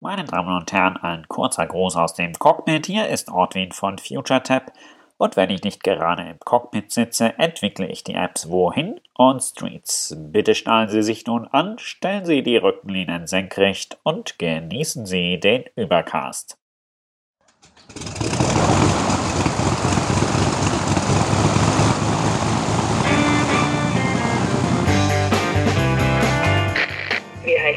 Meine Damen und Herren, ein kurzer Gruß aus dem Cockpit. Hier ist Ortwin von FutureTap. Und wenn ich nicht gerade im Cockpit sitze, entwickle ich die Apps Wohin und Streets. Bitte schnallen Sie sich nun an, stellen Sie die Rückenlehnen senkrecht und genießen Sie den Übercast.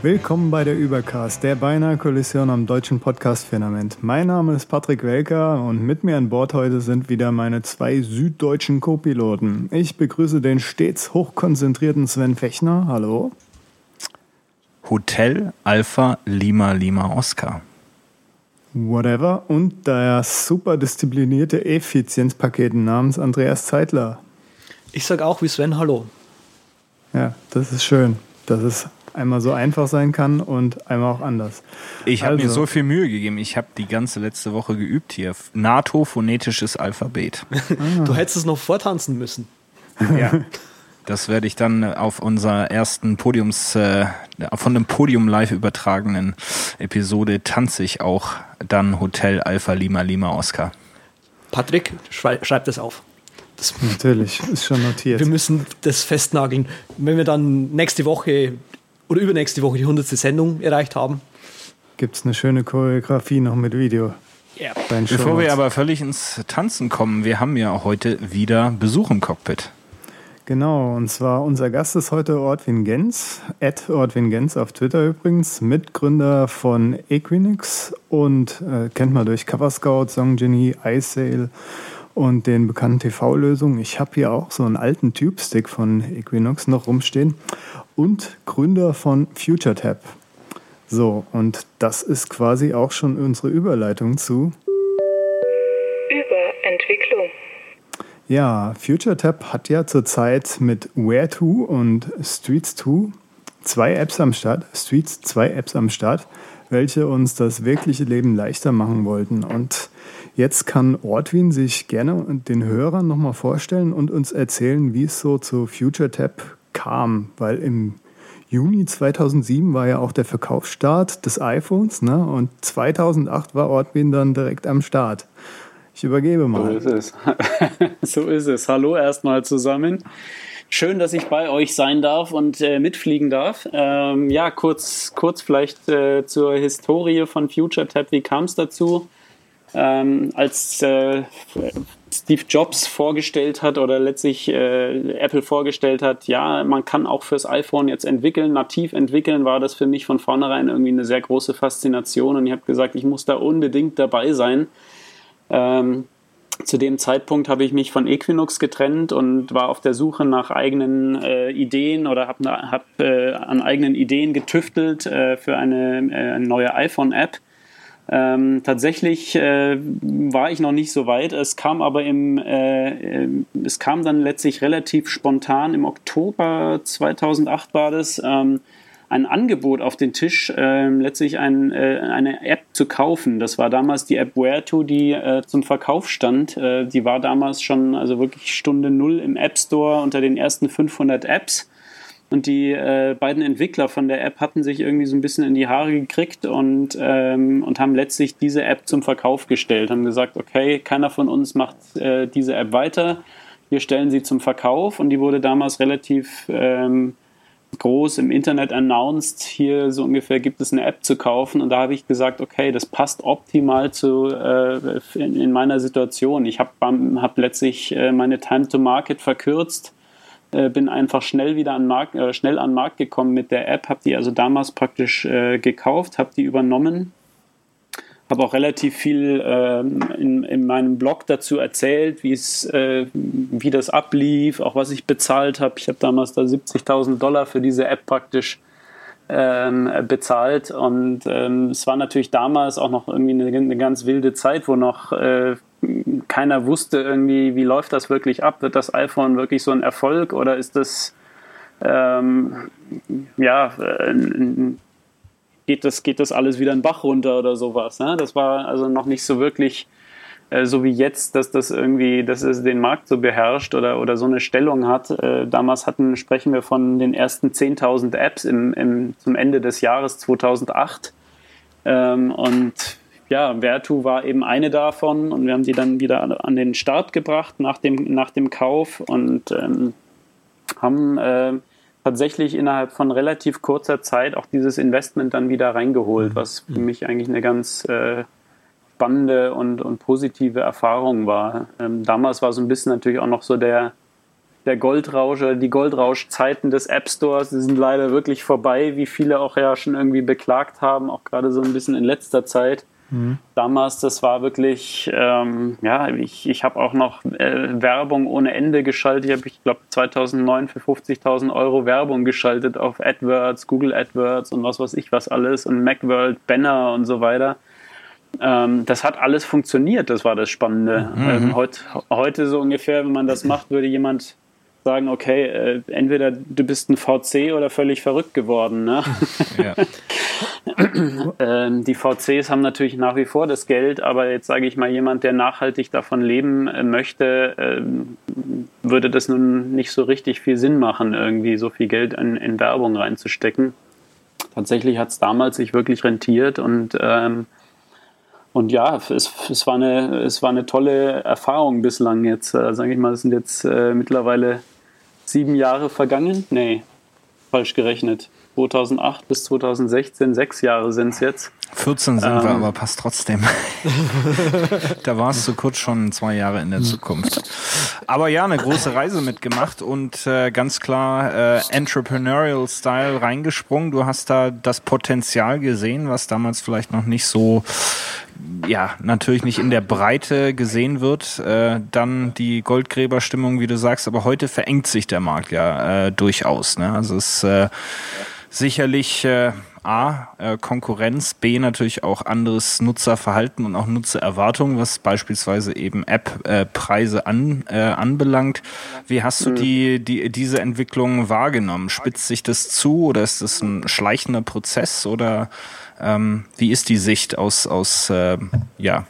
Willkommen bei der Übercast, der beinahe Kollision am deutschen Podcast-Firmament. Mein Name ist Patrick Welker und mit mir an Bord heute sind wieder meine zwei süddeutschen Co-Piloten. Ich begrüße den stets hochkonzentrierten Sven Fechner. Hallo. Hotel Alpha Lima Lima Oscar. Whatever. Und der super disziplinierte Effizienzpaket namens Andreas Zeitler. Ich sage auch wie Sven Hallo. Ja, das ist schön. Das ist einmal so einfach sein kann und einmal auch anders. Ich habe also. mir so viel Mühe gegeben. Ich habe die ganze letzte Woche geübt hier. NATO-phonetisches Alphabet. Ah. Du hättest es noch vortanzen müssen. Ja. Das werde ich dann auf unserer ersten Podiums, äh, von dem Podium live übertragenen Episode tanze ich auch dann Hotel Alpha Lima Lima Oscar. Patrick, schreib das auf. Das Natürlich, ist schon notiert. Wir müssen das festnageln. Wenn wir dann nächste Woche oder übernächste Woche die 100. Sendung erreicht haben. Gibt es eine schöne Choreografie noch mit Video. Ja. Bevor wir aber völlig ins Tanzen kommen, wir haben ja heute wieder Besuch im Cockpit. Genau, und zwar unser Gast ist heute Ortwin Gens, at Ortwin Gens auf Twitter übrigens, Mitgründer von Equinix und äh, kennt man durch Cover Scout, Song Genie, iSale und den bekannten TV-Lösungen. Ich habe hier auch so einen alten Tube-Stick von Equinox noch rumstehen und Gründer von FutureTap. So, und das ist quasi auch schon unsere Überleitung zu Überentwicklung. Ja, FutureTap hat ja zurzeit mit Where2 und Streets2 zwei Apps am Start, Streets zwei Apps am Start, welche uns das wirkliche Leben leichter machen wollten. Und jetzt kann Ortwin sich gerne den Hörern nochmal vorstellen und uns erzählen, wie es so zu FutureTap kam, weil im Juni 2007 war ja auch der Verkaufsstart des iPhones ne? und 2008 war Ortwin dann direkt am Start. Ich übergebe mal. So ist es. so ist es. Hallo erstmal zusammen. Schön, dass ich bei euch sein darf und äh, mitfliegen darf. Ähm, ja, kurz, kurz vielleicht äh, zur Historie von FutureTap. Wie kam es dazu? Ähm, als äh, Steve Jobs vorgestellt hat oder letztlich äh, Apple vorgestellt hat, ja, man kann auch fürs iPhone jetzt entwickeln, nativ entwickeln, war das für mich von vornherein irgendwie eine sehr große Faszination und ich habe gesagt, ich muss da unbedingt dabei sein. Ähm, zu dem Zeitpunkt habe ich mich von Equinox getrennt und war auf der Suche nach eigenen äh, Ideen oder habe hab, äh, an eigenen Ideen getüftelt äh, für eine, äh, eine neue iPhone-App ähm, tatsächlich äh, war ich noch nicht so weit. Es kam aber im, äh, äh, es kam dann letztlich relativ spontan im Oktober 2008 war das. Ähm, ein Angebot auf den Tisch, äh, letztlich ein, äh, eine App zu kaufen. Das war damals die App Where2, die äh, zum Verkauf stand. Äh, die war damals schon also wirklich Stunde Null im App Store unter den ersten 500 Apps. Und die äh, beiden Entwickler von der App hatten sich irgendwie so ein bisschen in die Haare gekriegt und, ähm, und haben letztlich diese App zum Verkauf gestellt. Haben gesagt, okay, keiner von uns macht äh, diese App weiter. Wir stellen sie zum Verkauf und die wurde damals relativ ähm, groß im Internet announced. Hier so ungefähr gibt es eine App zu kaufen und da habe ich gesagt, okay, das passt optimal zu äh, in, in, meiner Situation. Ich habe hab letztlich äh, meine Time to Market verkürzt äh, bin einfach schnell wieder an Markt, äh, schnell an Markt gekommen mit der App, habe die also damals praktisch äh, gekauft, habe die übernommen, habe auch relativ viel äh, in, in meinem Blog dazu erzählt, wie äh, wie das ablief, auch was ich bezahlt habe. Ich habe damals da 70.000 Dollar für diese App praktisch ähm, bezahlt. Und ähm, es war natürlich damals auch noch irgendwie eine, eine ganz wilde Zeit, wo noch äh, keiner wusste irgendwie, wie läuft das wirklich ab? Wird das iPhone wirklich so ein Erfolg oder ist das ähm, ja, äh, geht das, geht das alles wieder in Bach runter oder sowas. Ne? Das war also noch nicht so wirklich äh, so wie jetzt, dass das irgendwie, dass es den Markt so beherrscht oder, oder so eine Stellung hat. Äh, damals hatten, sprechen wir von den ersten 10.000 Apps im, im, zum Ende des Jahres 2008. Ähm, und ja, Vertu war eben eine davon und wir haben die dann wieder an den Start gebracht nach dem, nach dem Kauf und ähm, haben äh, tatsächlich innerhalb von relativ kurzer Zeit auch dieses Investment dann wieder reingeholt, was für mich eigentlich eine ganz äh, spannende und, und positive Erfahrung war. Ähm, damals war so ein bisschen natürlich auch noch so der, der Goldrausch oder die Goldrauschzeiten des App Stores, die sind leider wirklich vorbei, wie viele auch ja schon irgendwie beklagt haben, auch gerade so ein bisschen in letzter Zeit. Mhm. Damals, das war wirklich, ähm, ja, ich, ich habe auch noch äh, Werbung ohne Ende geschaltet. Ich habe, ich glaube, 2009 für 50.000 Euro Werbung geschaltet auf AdWords, Google AdWords und was weiß ich was alles und Macworld, Banner und so weiter. Ähm, das hat alles funktioniert, das war das Spannende. Mhm. Ähm, heut, heute so ungefähr, wenn man das macht, würde jemand sagen, okay, äh, entweder du bist ein VC oder völlig verrückt geworden. Ne? Ja. ähm, die VCs haben natürlich nach wie vor das Geld, aber jetzt sage ich mal, jemand, der nachhaltig davon leben äh, möchte, äh, würde das nun nicht so richtig viel Sinn machen, irgendwie so viel Geld in, in Werbung reinzustecken. Tatsächlich hat es damals sich wirklich rentiert und ähm, und ja, es, es, war eine, es war eine tolle Erfahrung bislang jetzt. Äh, Sage ich mal, es sind jetzt äh, mittlerweile sieben Jahre vergangen. Nee, falsch gerechnet. 2008 bis 2016, sechs Jahre sind es jetzt. 14 sind ähm, wir, aber passt trotzdem. da warst du kurz schon zwei Jahre in der Zukunft. Aber ja, eine große Reise mitgemacht und äh, ganz klar äh, Entrepreneurial Style reingesprungen. Du hast da das Potenzial gesehen, was damals vielleicht noch nicht so ja, natürlich nicht in der Breite gesehen wird. Äh, dann die Goldgräberstimmung, wie du sagst, aber heute verengt sich der Markt ja äh, durchaus. Ne? Also es ist äh, sicherlich äh, A, äh, Konkurrenz, B, natürlich auch anderes Nutzerverhalten und auch Nutzererwartungen, was beispielsweise eben App-Preise an, äh, anbelangt. Wie hast du mhm. die, die, diese Entwicklung wahrgenommen? Spitzt sich das zu oder ist das ein schleichender Prozess oder ähm, wie ist die Sicht aus, aus äh, ja,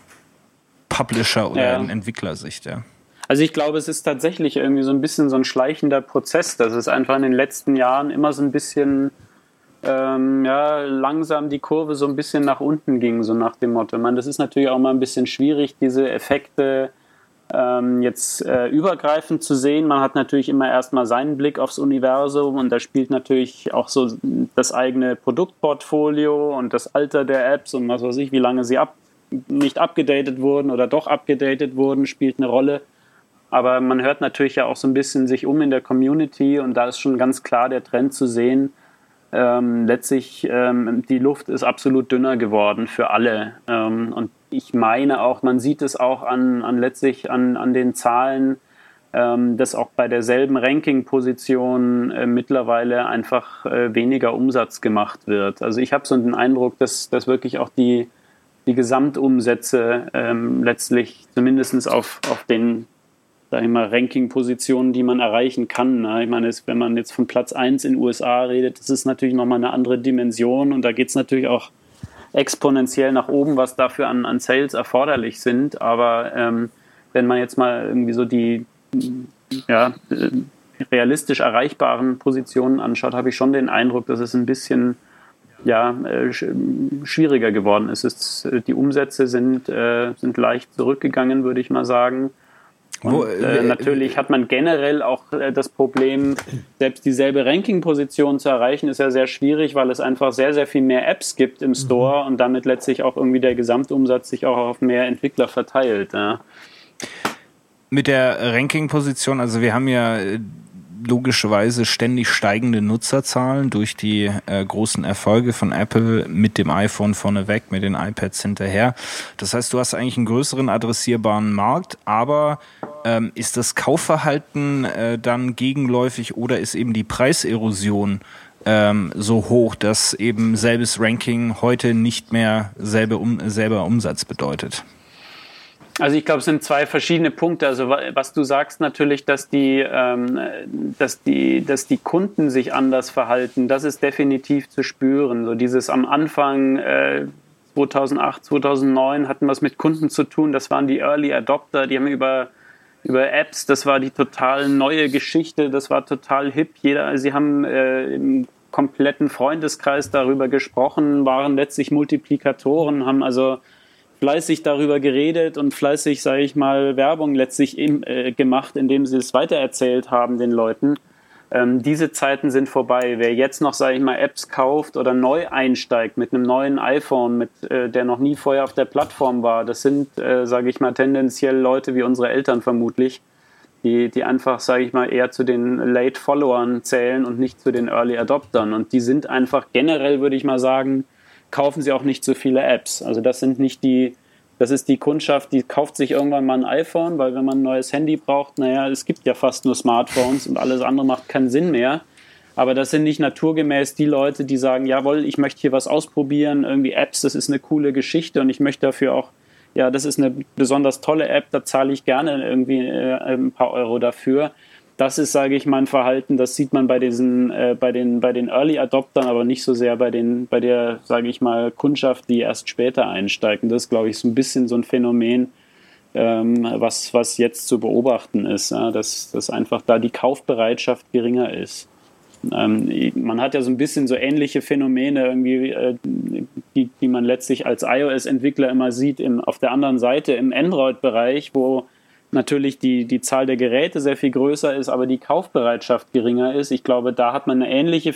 Publisher- oder ja. Entwicklersicht? Ja? Also ich glaube, es ist tatsächlich irgendwie so ein bisschen so ein schleichender Prozess, dass es einfach in den letzten Jahren immer so ein bisschen ähm, ja, langsam die Kurve so ein bisschen nach unten ging, so nach dem Motto. Man, das ist natürlich auch mal ein bisschen schwierig, diese Effekte ähm, jetzt äh, übergreifend zu sehen. Man hat natürlich immer erstmal seinen Blick aufs Universum und da spielt natürlich auch so das eigene Produktportfolio und das Alter der Apps und was weiß ich, wie lange sie ab, nicht abgedatet wurden oder doch abgedatet wurden, spielt eine Rolle. Aber man hört natürlich ja auch so ein bisschen sich um in der Community und da ist schon ganz klar der Trend zu sehen, ähm, letztlich ähm, die Luft ist absolut dünner geworden für alle. Ähm, und ich meine auch, man sieht es auch an, an letztlich an, an den Zahlen, ähm, dass auch bei derselben Ranking-Position äh, mittlerweile einfach äh, weniger Umsatz gemacht wird. Also ich habe so den Eindruck, dass, dass wirklich auch die, die Gesamtumsätze ähm, letztlich zumindest auf, auf den sag ich mal, Ranking-Positionen, die man erreichen kann. Ne? Ich meine, wenn man jetzt von Platz 1 in den USA redet, das ist natürlich nochmal eine andere Dimension und da geht es natürlich auch exponentiell nach oben, was dafür an, an Sales erforderlich sind. Aber ähm, wenn man jetzt mal irgendwie so die ja, äh, realistisch erreichbaren Positionen anschaut, habe ich schon den Eindruck, dass es ein bisschen ja, äh, schwieriger geworden ist. Es, die Umsätze sind, äh, sind leicht zurückgegangen, würde ich mal sagen. Und, äh, äh, natürlich hat man generell auch äh, das Problem, selbst dieselbe Ranking-Position zu erreichen, ist ja sehr schwierig, weil es einfach sehr, sehr viel mehr Apps gibt im Store mhm. und damit letztlich auch irgendwie der Gesamtumsatz sich auch auf mehr Entwickler verteilt. Ja. Mit der Ranking-Position, also wir haben ja äh, logischerweise ständig steigende Nutzerzahlen durch die äh, großen Erfolge von Apple mit dem iPhone vorneweg, mit den iPads hinterher. Das heißt, du hast eigentlich einen größeren adressierbaren Markt, aber ähm, ist das Kaufverhalten äh, dann gegenläufig oder ist eben die Preiserosion ähm, so hoch, dass eben selbes Ranking heute nicht mehr selbe um, selber Umsatz bedeutet? Also ich glaube, es sind zwei verschiedene Punkte. Also was du sagst natürlich, dass die, ähm, dass die, dass die Kunden sich anders verhalten, das ist definitiv zu spüren. So dieses am Anfang äh, 2008, 2009 hatten es mit Kunden zu tun. Das waren die Early Adopter, die haben über über Apps, das war die total neue Geschichte, das war total hip. Jeder, sie haben äh, im kompletten Freundeskreis darüber gesprochen, waren letztlich Multiplikatoren, haben also fleißig darüber geredet und fleißig, sage ich mal, Werbung letztlich im, äh, gemacht, indem sie es weitererzählt haben den Leuten. Ähm, diese Zeiten sind vorbei. Wer jetzt noch, sage ich mal, Apps kauft oder neu einsteigt mit einem neuen iPhone, mit, äh, der noch nie vorher auf der Plattform war, das sind, äh, sage ich mal, tendenziell Leute wie unsere Eltern vermutlich, die, die einfach, sage ich mal, eher zu den Late Followern zählen und nicht zu den Early Adoptern. Und die sind einfach generell, würde ich mal sagen, kaufen sie auch nicht so viele Apps. Also das sind nicht die, das ist die Kundschaft, die kauft sich irgendwann mal ein iPhone, weil wenn man ein neues Handy braucht, naja, es gibt ja fast nur Smartphones und alles andere macht keinen Sinn mehr. Aber das sind nicht naturgemäß die Leute, die sagen, jawohl, ich möchte hier was ausprobieren, irgendwie Apps, das ist eine coole Geschichte und ich möchte dafür auch, ja, das ist eine besonders tolle App, da zahle ich gerne irgendwie äh, ein paar Euro dafür das ist, sage ich mal, ein Verhalten, das sieht man bei diesen, äh, bei den, bei den Early Adoptern, aber nicht so sehr bei den, bei der, sage ich mal, Kundschaft, die erst später einsteigt. Und das ist, glaube ich, so ein bisschen so ein Phänomen, ähm, was, was jetzt zu beobachten ist, ja, dass, dass einfach da die Kaufbereitschaft geringer ist. Ähm, man hat ja so ein bisschen so ähnliche Phänomene irgendwie, äh, die, die man letztlich als iOS-Entwickler immer sieht, im, auf der anderen Seite im Android-Bereich, wo natürlich die, die Zahl der Geräte sehr viel größer ist, aber die Kaufbereitschaft geringer ist. Ich glaube, da hat man, eine ähnliche,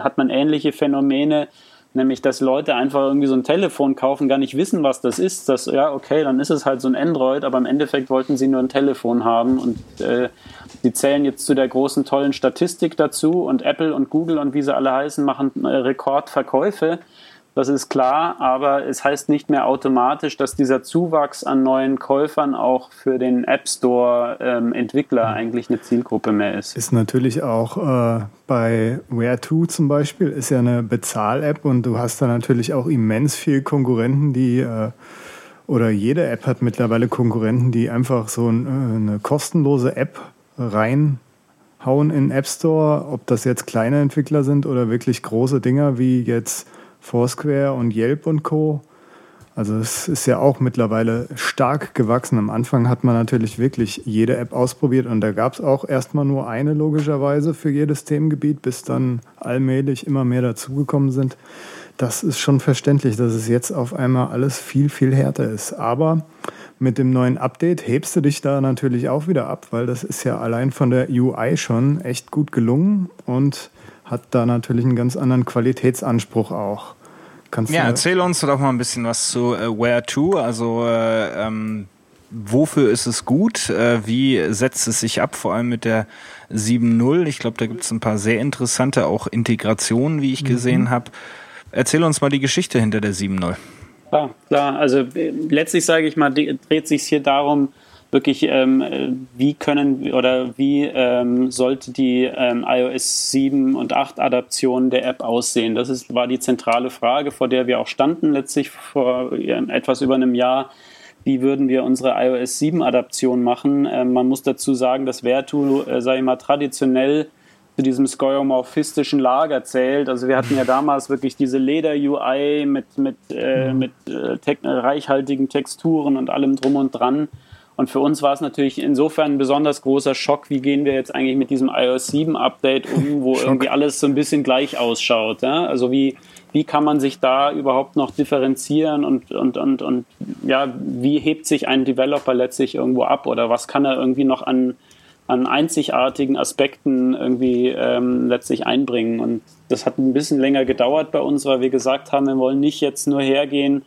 hat man ähnliche Phänomene, nämlich dass Leute einfach irgendwie so ein Telefon kaufen, gar nicht wissen, was das ist. Das, ja, okay, dann ist es halt so ein Android, aber im Endeffekt wollten sie nur ein Telefon haben und äh, sie zählen jetzt zu der großen, tollen Statistik dazu und Apple und Google und wie sie alle heißen, machen äh, Rekordverkäufe. Das ist klar, aber es heißt nicht mehr automatisch, dass dieser Zuwachs an neuen Käufern auch für den App Store ähm, Entwickler eigentlich eine Zielgruppe mehr ist. Ist natürlich auch äh, bei Where2 zum Beispiel, ist ja eine Bezahl-App und du hast da natürlich auch immens viel Konkurrenten, die äh, oder jede App hat mittlerweile Konkurrenten, die einfach so ein, äh, eine kostenlose App reinhauen in den App Store, ob das jetzt kleine Entwickler sind oder wirklich große Dinger wie jetzt Foursquare und Yelp und Co. Also es ist ja auch mittlerweile stark gewachsen. Am Anfang hat man natürlich wirklich jede App ausprobiert und da gab es auch erstmal nur eine logischerweise für jedes Themengebiet, bis dann allmählich immer mehr dazugekommen sind. Das ist schon verständlich, dass es jetzt auf einmal alles viel, viel härter ist. Aber mit dem neuen Update hebst du dich da natürlich auch wieder ab, weil das ist ja allein von der UI schon echt gut gelungen und hat da natürlich einen ganz anderen Qualitätsanspruch auch. Kannst ja, erzähl uns doch mal ein bisschen was zu äh, Where To. Also äh, ähm, wofür ist es gut? Äh, wie setzt es sich ab? Vor allem mit der 7.0. Ich glaube, da gibt es ein paar sehr interessante auch Integrationen, wie ich mhm. gesehen habe. Erzähl uns mal die Geschichte hinter der 7.0. Klar, klar. Also äh, letztlich sage ich mal, dreht sich hier darum, wirklich, ähm, wie können oder wie ähm, sollte die ähm, iOS 7 und 8 Adaption der App aussehen? Das ist, war die zentrale Frage, vor der wir auch standen, letztlich vor etwas über einem Jahr. Wie würden wir unsere iOS 7 Adaption machen? Ähm, man muss dazu sagen, dass Vertu, äh, ich mal, traditionell zu diesem skeuomorphistischen Lager zählt. Also wir hatten ja damals wirklich diese Leder-UI mit, mit, äh, mhm. mit äh, reichhaltigen Texturen und allem drum und dran. Und für uns war es natürlich insofern ein besonders großer Schock, wie gehen wir jetzt eigentlich mit diesem iOS 7 Update um, wo irgendwie alles so ein bisschen gleich ausschaut. Ja? Also wie, wie kann man sich da überhaupt noch differenzieren und, und, und, und ja, wie hebt sich ein Developer letztlich irgendwo ab oder was kann er irgendwie noch an, an einzigartigen Aspekten irgendwie ähm, letztlich einbringen. Und das hat ein bisschen länger gedauert bei uns, weil wir gesagt haben, wir wollen nicht jetzt nur hergehen,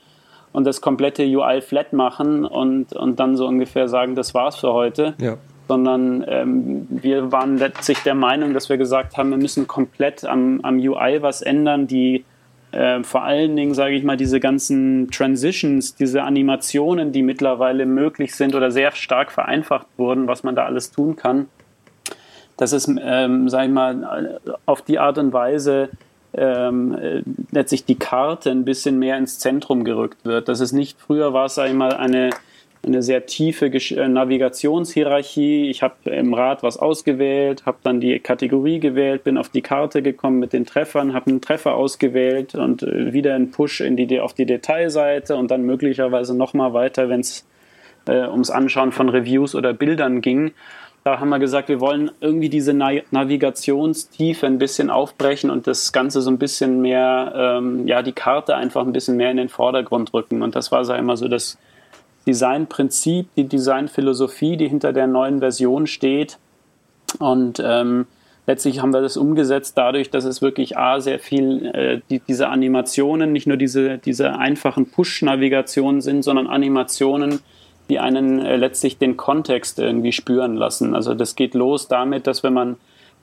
und das komplette UI flat machen und, und dann so ungefähr sagen, das war's für heute. Ja. Sondern ähm, wir waren letztlich der Meinung, dass wir gesagt haben, wir müssen komplett am, am UI was ändern, die äh, vor allen Dingen, sage ich mal, diese ganzen Transitions, diese Animationen, die mittlerweile möglich sind oder sehr stark vereinfacht wurden, was man da alles tun kann, dass es, ähm, sage ich mal, auf die Art und Weise ähm, äh, letztlich die Karte ein bisschen mehr ins Zentrum gerückt wird. Dass es nicht früher war, sage ich mal, eine eine sehr tiefe äh, Navigationshierarchie. Ich habe im Rad was ausgewählt, habe dann die Kategorie gewählt, bin auf die Karte gekommen mit den Treffern, habe einen Treffer ausgewählt und äh, wieder einen Push in die, auf die Detailseite und dann möglicherweise nochmal weiter, wenn es äh, ums Anschauen von Reviews oder Bildern ging. Da haben wir gesagt, wir wollen irgendwie diese Na Navigationstiefe ein bisschen aufbrechen und das Ganze so ein bisschen mehr, ähm, ja, die Karte einfach ein bisschen mehr in den Vordergrund rücken. Und das war so immer so das Designprinzip, die Designphilosophie, die hinter der neuen Version steht. Und ähm, letztlich haben wir das umgesetzt dadurch, dass es wirklich A, sehr viel äh, die, diese Animationen, nicht nur diese, diese einfachen Push-Navigationen sind, sondern Animationen, die einen äh, letztlich den Kontext irgendwie spüren lassen. Also das geht los damit, dass wenn man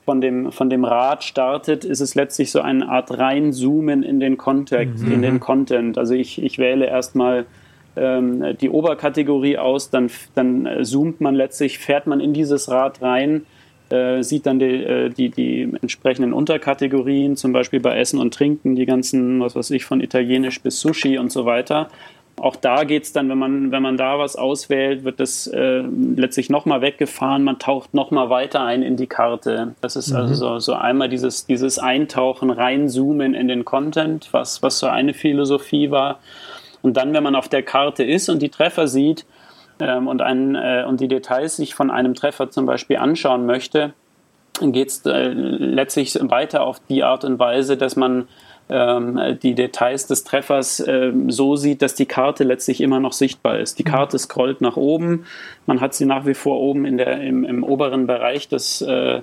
von dem, von dem Rad startet, ist es letztlich so eine Art Reinzoomen in den Kontext, mhm. in den Content. Also ich, ich wähle erstmal ähm, die Oberkategorie aus, dann, dann äh, zoomt man letztlich, fährt man in dieses Rad rein, äh, sieht dann die, äh, die, die entsprechenden Unterkategorien, zum Beispiel bei Essen und Trinken, die ganzen, was weiß ich, von Italienisch bis Sushi und so weiter auch da geht es dann, wenn man, wenn man da was auswählt, wird das äh, letztlich nochmal weggefahren, man taucht nochmal weiter ein in die Karte. Das ist also mhm. also so, so einmal dieses, dieses Eintauchen, reinzoomen in den Content, was, was so eine Philosophie war. Und dann, wenn man auf der Karte ist und die Treffer sieht ähm, und, ein, äh, und die Details sich von einem Treffer zum Beispiel anschauen möchte, geht es äh, letztlich weiter auf die Art und Weise, dass man die Details des Treffers äh, so sieht, dass die Karte letztlich immer noch sichtbar ist. Die mhm. Karte scrollt nach oben, man hat sie nach wie vor oben in der, im, im oberen Bereich des, äh,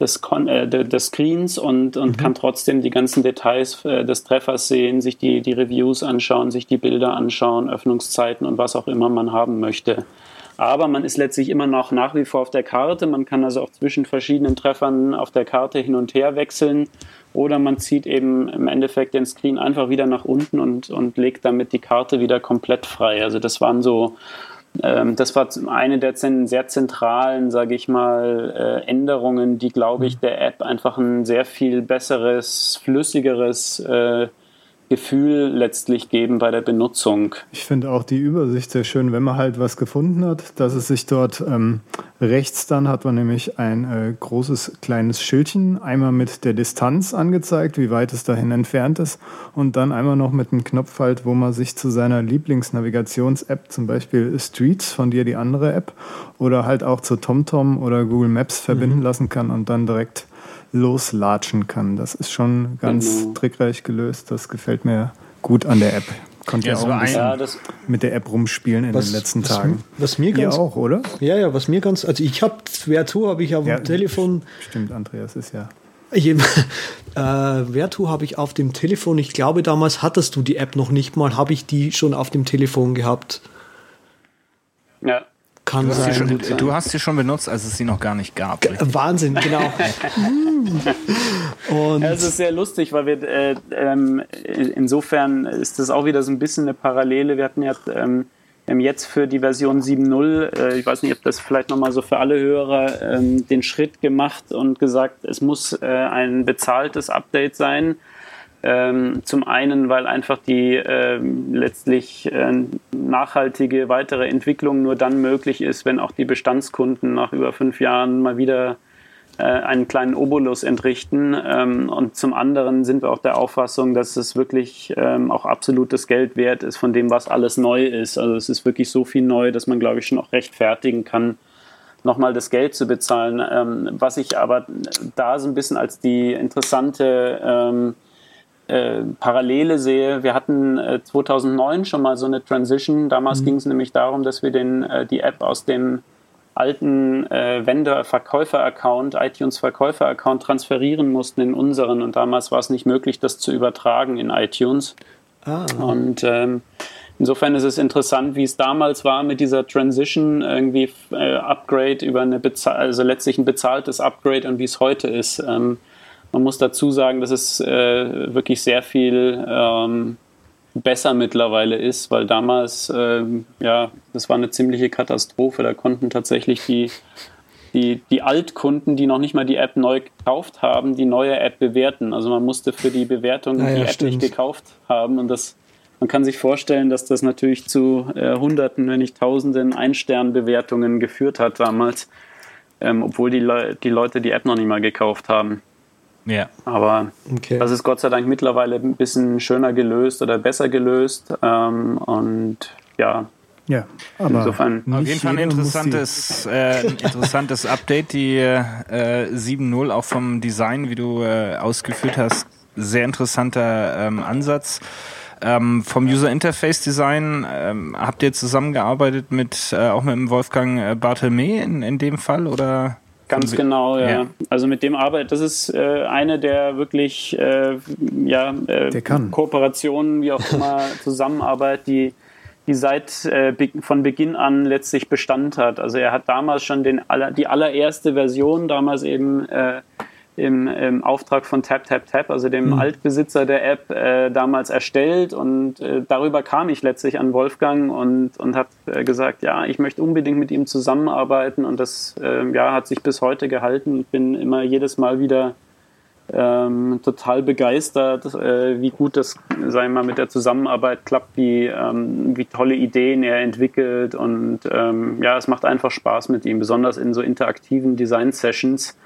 des, äh, des Screens und, und mhm. kann trotzdem die ganzen Details äh, des Treffers sehen, sich die, die Reviews anschauen, sich die Bilder anschauen, Öffnungszeiten und was auch immer man haben möchte. Aber man ist letztlich immer noch nach wie vor auf der Karte. Man kann also auch zwischen verschiedenen Treffern auf der Karte hin und her wechseln oder man zieht eben im Endeffekt den Screen einfach wieder nach unten und, und legt damit die Karte wieder komplett frei. Also das waren so, ähm, das war eine der sehr zentralen, sage ich mal, äh, Änderungen, die, glaube ich, der App einfach ein sehr viel besseres, flüssigeres äh, Gefühl letztlich geben bei der Benutzung. Ich finde auch die Übersicht sehr schön, wenn man halt was gefunden hat, dass es sich dort ähm, rechts dann hat man nämlich ein äh, großes kleines Schildchen, einmal mit der Distanz angezeigt, wie weit es dahin entfernt ist und dann einmal noch mit einem Knopf halt, wo man sich zu seiner Lieblingsnavigations-App, zum Beispiel Streets von dir die andere App oder halt auch zu TomTom oder Google Maps verbinden mhm. lassen kann und dann direkt loslatschen kann. Das ist schon ganz genau. trickreich gelöst. Das gefällt mir gut an der App. Konnte ja, auch ein bisschen ja, mit der App rumspielen in was, den letzten Tagen. Was mir ganz, Ihr auch, oder? Ja, ja, was mir ganz, also ich habe Vertu habe ich auf ja, dem Telefon. Stimmt, Andreas ist ja. Ich, äh, Vertu habe ich auf dem Telefon. Ich glaube, damals hattest du die App noch nicht mal. Habe ich die schon auf dem Telefon gehabt? Ja. Kann du, sein, hast schon, du hast sie schon benutzt, als es sie noch gar nicht gab. G Wahnsinn, genau. Und ja, es ist sehr lustig, weil wir äh, ähm, insofern ist das auch wieder so ein bisschen eine Parallele. Wir hatten ja ähm, jetzt für die Version 7.0, äh, ich weiß nicht, ob das vielleicht nochmal so für alle Hörer, ähm, den Schritt gemacht und gesagt, es muss äh, ein bezahltes Update sein ähm, zum einen, weil einfach die ähm, letztlich äh, nachhaltige weitere Entwicklung nur dann möglich ist, wenn auch die Bestandskunden nach über fünf Jahren mal wieder äh, einen kleinen Obolus entrichten. Ähm, und zum anderen sind wir auch der Auffassung, dass es wirklich ähm, auch absolutes Geld wert ist von dem, was alles neu ist. Also es ist wirklich so viel neu, dass man, glaube ich, schon auch rechtfertigen kann, nochmal das Geld zu bezahlen. Ähm, was ich aber da so ein bisschen als die interessante ähm, äh, Parallele sehe. Wir hatten äh, 2009 schon mal so eine Transition. Damals mhm. ging es nämlich darum, dass wir den, äh, die App aus dem alten äh, Vendor-Verkäufer-Account, iTunes-Verkäufer-Account transferieren mussten in unseren. Und damals war es nicht möglich, das zu übertragen in iTunes. Ah. Und ähm, insofern ist es interessant, wie es damals war mit dieser Transition, irgendwie äh, Upgrade über eine Bezahl also letztlich ein bezahltes Upgrade und wie es heute ist. Ähm, man muss dazu sagen, dass es äh, wirklich sehr viel ähm, besser mittlerweile ist, weil damals, ähm, ja, das war eine ziemliche Katastrophe. Da konnten tatsächlich die, die, die Altkunden, die noch nicht mal die App neu gekauft haben, die neue App bewerten. Also man musste für die Bewertung ja, die App stimmt. nicht gekauft haben und das man kann sich vorstellen, dass das natürlich zu äh, Hunderten, wenn nicht Tausenden Ein-Stern-Bewertungen geführt hat damals, ähm, obwohl die, Le die Leute die App noch nicht mal gekauft haben. Ja. Aber Okay. das ist Gott sei Dank mittlerweile ein bisschen schöner gelöst oder besser gelöst. Ähm, und ja, Ja, aber Insofern Auf jeden Fall ein interessantes, äh, ein interessantes Update, die äh, 7.0, auch vom Design, wie du äh, ausgeführt hast, sehr interessanter ähm, Ansatz. Ähm, vom User Interface Design ähm, habt ihr zusammengearbeitet mit äh, auch mit dem Wolfgang äh, Barthelme in, in dem Fall oder? Ganz Von- genau, ja. Ja. Also mit dem Arbeit, das ist äh, eine der wirklich äh, ja, äh. Kooperationen, wie auch immer, Zusammenarbeit, die, die seit äh, von Beginn an letztlich Bestand hat. Also er hat damals schon den aller, die allererste Version, damals eben äh, im, im Auftrag von Tap Tap Tap, also dem Altbesitzer der App, äh, damals erstellt. Und äh, darüber kam ich letztlich an Wolfgang und, und habe äh, gesagt, ja, ich möchte unbedingt mit ihm zusammenarbeiten. Und das äh, ja, hat sich bis heute gehalten. Ich bin immer jedes Mal wieder ähm, total begeistert, äh, wie gut das, sagen wir mal, mit der Zusammenarbeit klappt, wie, ähm, wie tolle Ideen er entwickelt. Und ähm, ja, es macht einfach Spaß mit ihm, besonders in so interaktiven Design-Sessions,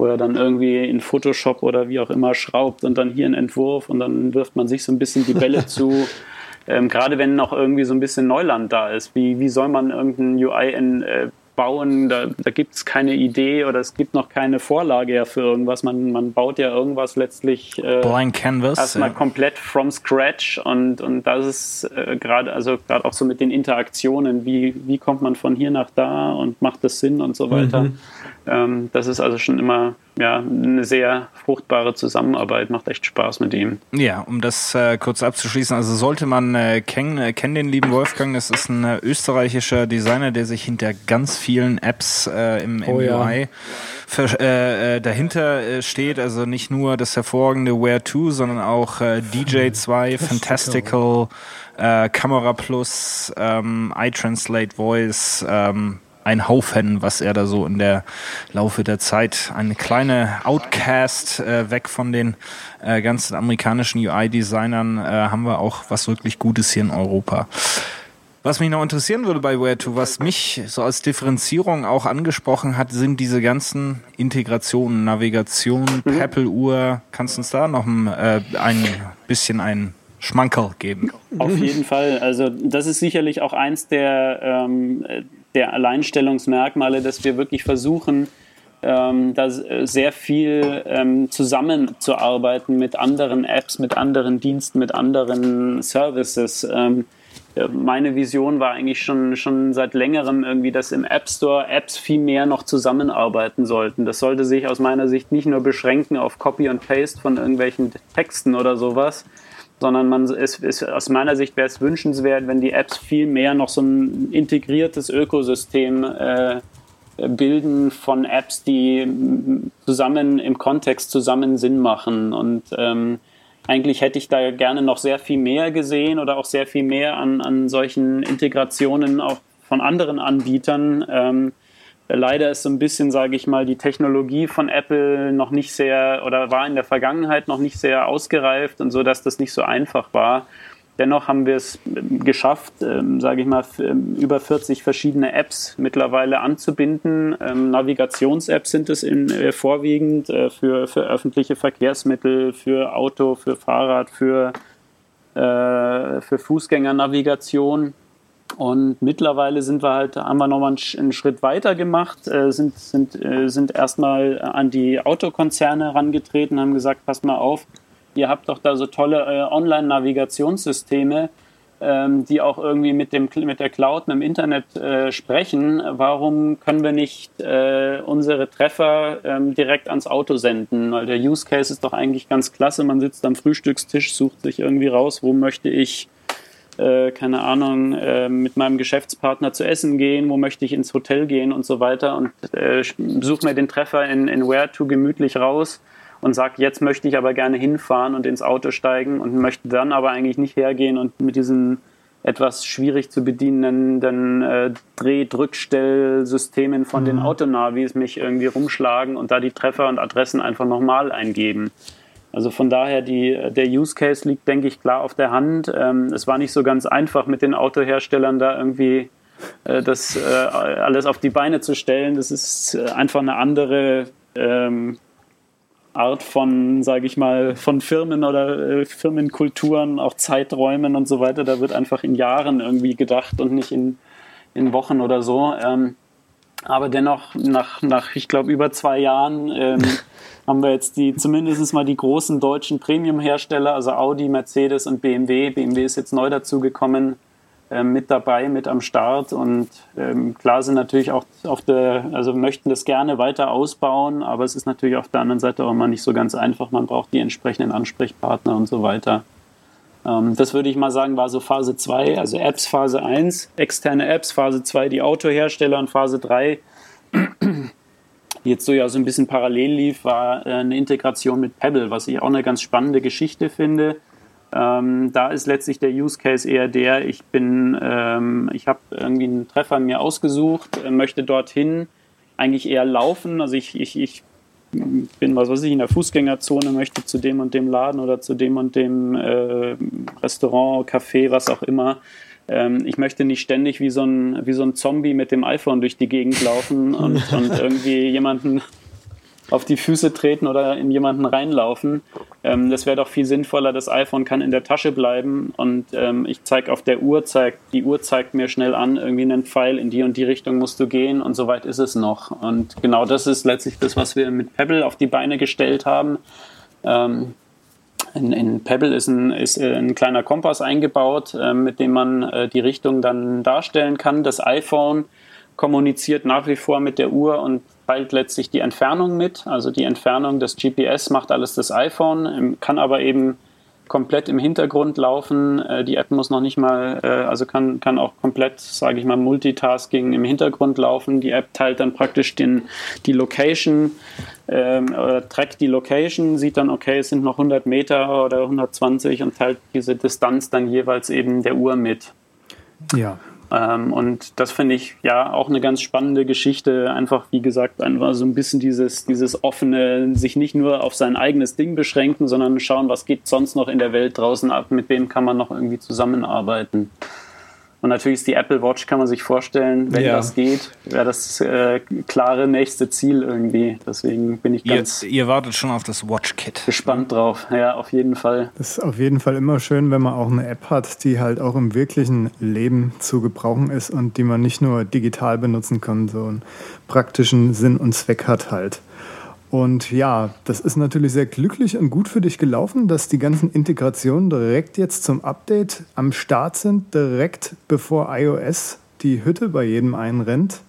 wo er dann irgendwie in Photoshop oder wie auch immer schraubt und dann hier einen Entwurf und dann wirft man sich so ein bisschen die Bälle zu. Ähm, Gerade wenn noch irgendwie so ein bisschen Neuland da ist, wie, wie soll man irgendein UI in, äh, bauen? Da, da gibt es keine Idee oder es gibt noch keine Vorlage ja für irgendwas. Man, man baut ja irgendwas letztlich äh, Blank Canvas. erstmal ja. komplett from scratch und, und das ist äh, gerade, also gerade auch so mit den Interaktionen, wie, wie kommt man von hier nach da und macht das Sinn und so weiter. Ähm, das ist also schon immer ja, eine sehr fruchtbare Zusammenarbeit, macht echt Spaß mit ihm. Ja, um das äh, kurz abzuschließen, also sollte man äh, kennen, äh, kennen den lieben Wolfgang, das ist ein äh, österreichischer Designer, der sich hinter ganz vielen Apps äh, im, im Oh ja. UI äh, äh, dahinter äh, steht, also nicht nur das hervorragende Where 2, sondern auch äh, DJ2, Fantastical, äh, Camera Plus, ähm, iTranslate Voice, ähm, ein Haufen, was er da so in der Laufe der Zeit, eine kleine Outcast äh, weg von den äh, ganzen amerikanischen UI-Designern, äh, haben wir auch was wirklich Gutes hier in Europa. Was mich noch interessieren würde bei Where2, was mich so als Differenzierung auch angesprochen hat, sind diese ganzen Integrationen, Navigation, Apple-Uhr. Kannst du uns da noch ein, äh, ein bisschen ein Schmankerl geben? Auf jeden Fall. Also das ist sicherlich auch eins der, ähm, der Alleinstellungsmerkmale, dass wir wirklich versuchen, ähm, da sehr viel ähm, zusammenzuarbeiten mit anderen Apps, mit anderen Diensten, mit anderen Services. Ähm, äh, meine Vision war eigentlich schon, schon seit längerem irgendwie, dass im App Store Apps viel mehr noch zusammenarbeiten sollten. Das sollte sich aus meiner Sicht nicht nur beschränken auf Copy und Paste von irgendwelchen Texten oder sowas, sondern man es, es, aus meiner Sicht wäre es wünschenswert, wenn die Apps viel mehr noch so ein integriertes Ökosystem äh, bilden von Apps, die mm, zusammen im Kontext zusammen Sinn machen. Und ähm, eigentlich hätte ich da gerne noch sehr viel mehr gesehen oder auch sehr viel mehr an, an solchen Integrationen auch von anderen Anbietern. Ähm, leider ist so ein bisschen, sage ich mal, die Technologie von Apple noch nicht sehr oder war in der Vergangenheit noch nicht sehr ausgereift und so, dass das nicht so einfach war. Dennoch haben wir es ähm, geschafft, ähm, sage ich mal, ähm, über 40 verschiedene Apps mittlerweile anzubinden. Ähm, Navigations-Apps sind es in, äh, vorwiegend äh, für, für öffentliche Verkehrsmittel, für Auto, für Fahrrad, für, äh, für Fußgängernavigation. Und mittlerweile sind wir halt, haben wir nochmal einen, Sch- einen Schritt weiter gemacht, äh, sind, sind, äh, sind erstmal an die Autokonzerne herangetreten, haben gesagt, passt mal auf, ihr habt doch da so tolle äh, Online-Navigationssysteme, ähm, die auch irgendwie mit, dem, mit der Cloud, mit dem Internet sprechen. Warum können wir nicht unsere Treffer ähm, direkt ans Auto senden? Weil der Use Case ist doch eigentlich ganz klasse. Man sitzt am Frühstückstisch, sucht sich irgendwie raus, wo möchte ich äh, keine Ahnung, äh, mit meinem Geschäftspartner zu essen gehen, wo möchte ich ins Hotel gehen und so weiter und äh, suche mir den Treffer in, in Where2 gemütlich raus und sage, jetzt möchte ich aber gerne hinfahren und ins Auto steigen und möchte dann aber eigentlich nicht hergehen und mit diesen etwas schwierig zu bedienenden äh, Dreh-Drückstellsystemen von den Autonavis mich irgendwie rumschlagen und da die Treffer und Adressen einfach nochmal eingeben. Also von daher, die, der Use Case liegt, denke ich, klar auf der Hand. Ähm, es war nicht so ganz einfach mit den Autoherstellern da irgendwie äh, das äh, alles auf die Beine zu stellen. Das ist äh, einfach eine andere ähm, Art von, sage ich mal, von Firmen oder äh, Firmenkulturen, auch Zeiträumen und so weiter. Da wird einfach in Jahren irgendwie gedacht und nicht in, in Wochen oder so. Ähm, aber dennoch, nach, nach ich glaube, über zwei Jahren ähm, haben wir jetzt die zumindest mal die großen deutschen Premium-Hersteller, also Audi, Mercedes und BMW. BMW ist jetzt neu dazugekommen, äh, mit dabei, mit am Start. Und ähm, klar sind natürlich auch auf der, also möchten das gerne weiter ausbauen, aber es ist natürlich auf der anderen Seite auch immer nicht so ganz einfach. Man braucht die entsprechenden Ansprechpartner und so weiter. Ähm, das würde ich mal sagen, war so Phase 2, also Apps Phase 1, externe Apps, Phase 2 die Autohersteller und Phase 3, jetzt so ja so ein bisschen parallel lief, war äh, eine Integration mit Pebble, was ich auch eine ganz spannende Geschichte finde. Ähm, da ist letztlich der Use Case eher der, ich bin, ähm, ich habe irgendwie einen Treffer mir ausgesucht, äh, möchte dorthin eigentlich eher laufen. Also ich, ich, ich bin, was weiß ich, in der Fußgängerzone, möchte zu dem und dem Laden oder zu dem und dem äh, Restaurant, Café, was auch immer. Ähm, ich möchte nicht ständig wie so, ein, wie so ein Zombie mit dem iPhone durch die Gegend laufen und, und irgendwie jemanden auf die Füße treten oder in jemanden reinlaufen. Ähm, das wäre doch viel sinnvoller. Das iPhone kann in der Tasche bleiben und ähm, ich zeige auf der Uhr, zeig, die Uhr zeigt mir schnell an, irgendwie einen Pfeil in die und die Richtung musst du gehen und so weit ist es noch. Und genau das ist letztlich das, was wir mit Pebble auf die Beine gestellt haben. Ähm, in, in, Pebble ist ein, ist äh, ein kleiner Kompass eingebaut, äh, mit dem man äh, die Richtung dann darstellen kann. Das iPhone kommuniziert nach wie vor mit der Uhr und teilt letztlich die Entfernung mit. Also die Entfernung des GPS macht alles das iPhone, ähm, kann aber eben komplett im Hintergrund laufen. Äh, die App muss noch nicht mal, äh, also kann, kann auch komplett, sage ich mal, Multitasking im Hintergrund laufen. Die App teilt dann praktisch den, die Location ähm, oder trackt die Location, sieht dann, okay, es sind noch 100 Meter oder 120 und teilt diese Distanz dann jeweils eben der Uhr mit. Ja, ähm, und das finde ich ja auch eine ganz spannende Geschichte. Einfach, wie gesagt, einfach so ein bisschen dieses, dieses offene, sich nicht nur auf sein eigenes Ding beschränken, sondern schauen, was geht sonst noch in der Welt draußen ab, mit wem kann man noch irgendwie zusammenarbeiten. Und natürlich ist die Apple Watch, kann man sich vorstellen, wenn ja. das geht, wäre das äh, klare nächste Ziel irgendwie. Deswegen bin ich ganz. Ihr, ihr wartet schon auf das Watch Kit. Gespannt drauf, ja, auf jeden Fall. Das ist auf jeden Fall immer schön, wenn man auch eine App hat, die halt auch im wirklichen Leben zu gebrauchen ist und die man nicht nur digital benutzen kann, so einen praktischen Sinn und Zweck hat halt. Und ja, das ist natürlich sehr glücklich und gut für dich gelaufen, dass die ganzen Integrationen direkt jetzt zum Update am Start sind, direkt bevor iOS die Hütte bei jedem einrennt.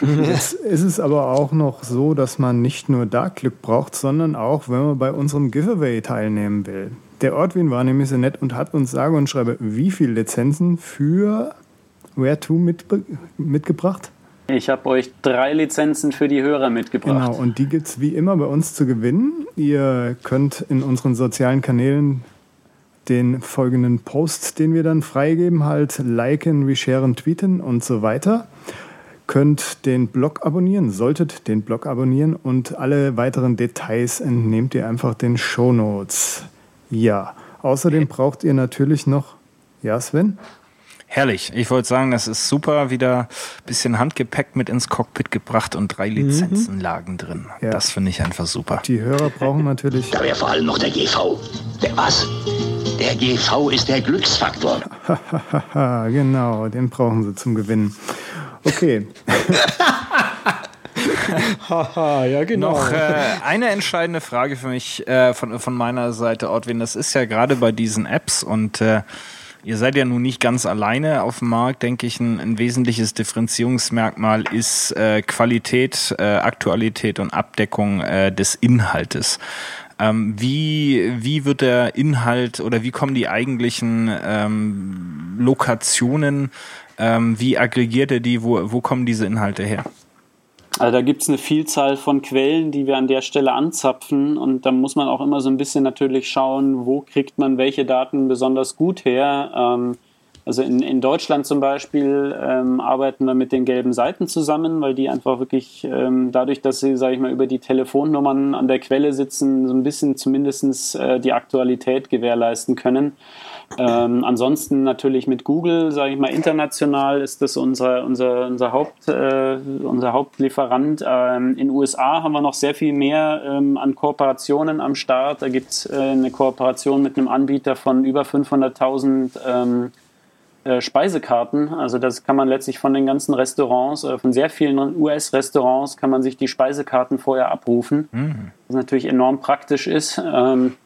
Jetzt ist es aber auch noch so, dass man nicht nur da Glück braucht, sondern auch, wenn man bei unserem Giveaway teilnehmen will. Der Ortwin war nämlich so nett und hat uns sage und schreibe, wie viele Lizenzen für Where2 mitgebracht? Ich habe euch drei Lizenzen für die Hörer mitgebracht. Genau, und die gibt es wie immer bei uns zu gewinnen. Ihr könnt in unseren sozialen Kanälen den folgenden Post, den wir dann freigeben, halt liken, resharen, tweeten und so weiter. Könnt den Blog abonnieren, solltet den Blog abonnieren und alle weiteren Details entnehmt ihr einfach den Show Notes. Ja, außerdem braucht ihr natürlich noch, ja Sven? Herrlich. Ich wollte sagen, das ist super. Wieder ein bisschen Handgepäck mit ins Cockpit gebracht und drei Lizenzen mhm. lagen drin. Ja. Das finde ich einfach super. Die Hörer brauchen natürlich. Da wäre vor allem noch der GV. Der was? Der GV ist der Glücksfaktor. genau, den brauchen sie zum Gewinnen. Okay. ja, genau. Noch äh, eine entscheidende Frage für mich äh, von, von meiner Seite, Ortwin. Das ist ja gerade bei diesen Apps und äh, Ihr seid ja nun nicht ganz alleine auf dem Markt, denke ich. Ein, ein wesentliches Differenzierungsmerkmal ist äh, Qualität, äh, Aktualität und Abdeckung äh, des Inhaltes. Ähm, wie, wie wird der Inhalt oder wie kommen die eigentlichen ähm, Lokationen, ähm, wie aggregiert er die, wo, wo kommen diese Inhalte her? Also da gibt es eine Vielzahl von Quellen, die wir an der Stelle anzapfen und da muss man auch immer so ein bisschen natürlich schauen, wo kriegt man welche Daten besonders gut her. Ähm, Also in, in Deutschland zum Beispiel ähm, arbeiten wir mit den gelben Seiten zusammen, weil die einfach wirklich ähm, dadurch, dass sie, sage ich mal, über die Telefonnummern an der Quelle sitzen, so ein bisschen zumindest äh, die Aktualität gewährleisten können. Ähm, ansonsten natürlich mit Google, sage ich mal, international ist das unser, unser, unser, Haupt, äh, unser Hauptlieferant. Ähm, in den USA haben wir noch sehr viel mehr ähm, an Kooperationen am Start. Da gibt es äh, eine Kooperation mit einem Anbieter von über 500.000 äh, Speisekarten. Also das kann man letztlich von den ganzen Restaurants, äh, von sehr vielen US-Restaurants kann man sich die Speisekarten vorher abrufen, mhm. was natürlich enorm praktisch ist. Ähm,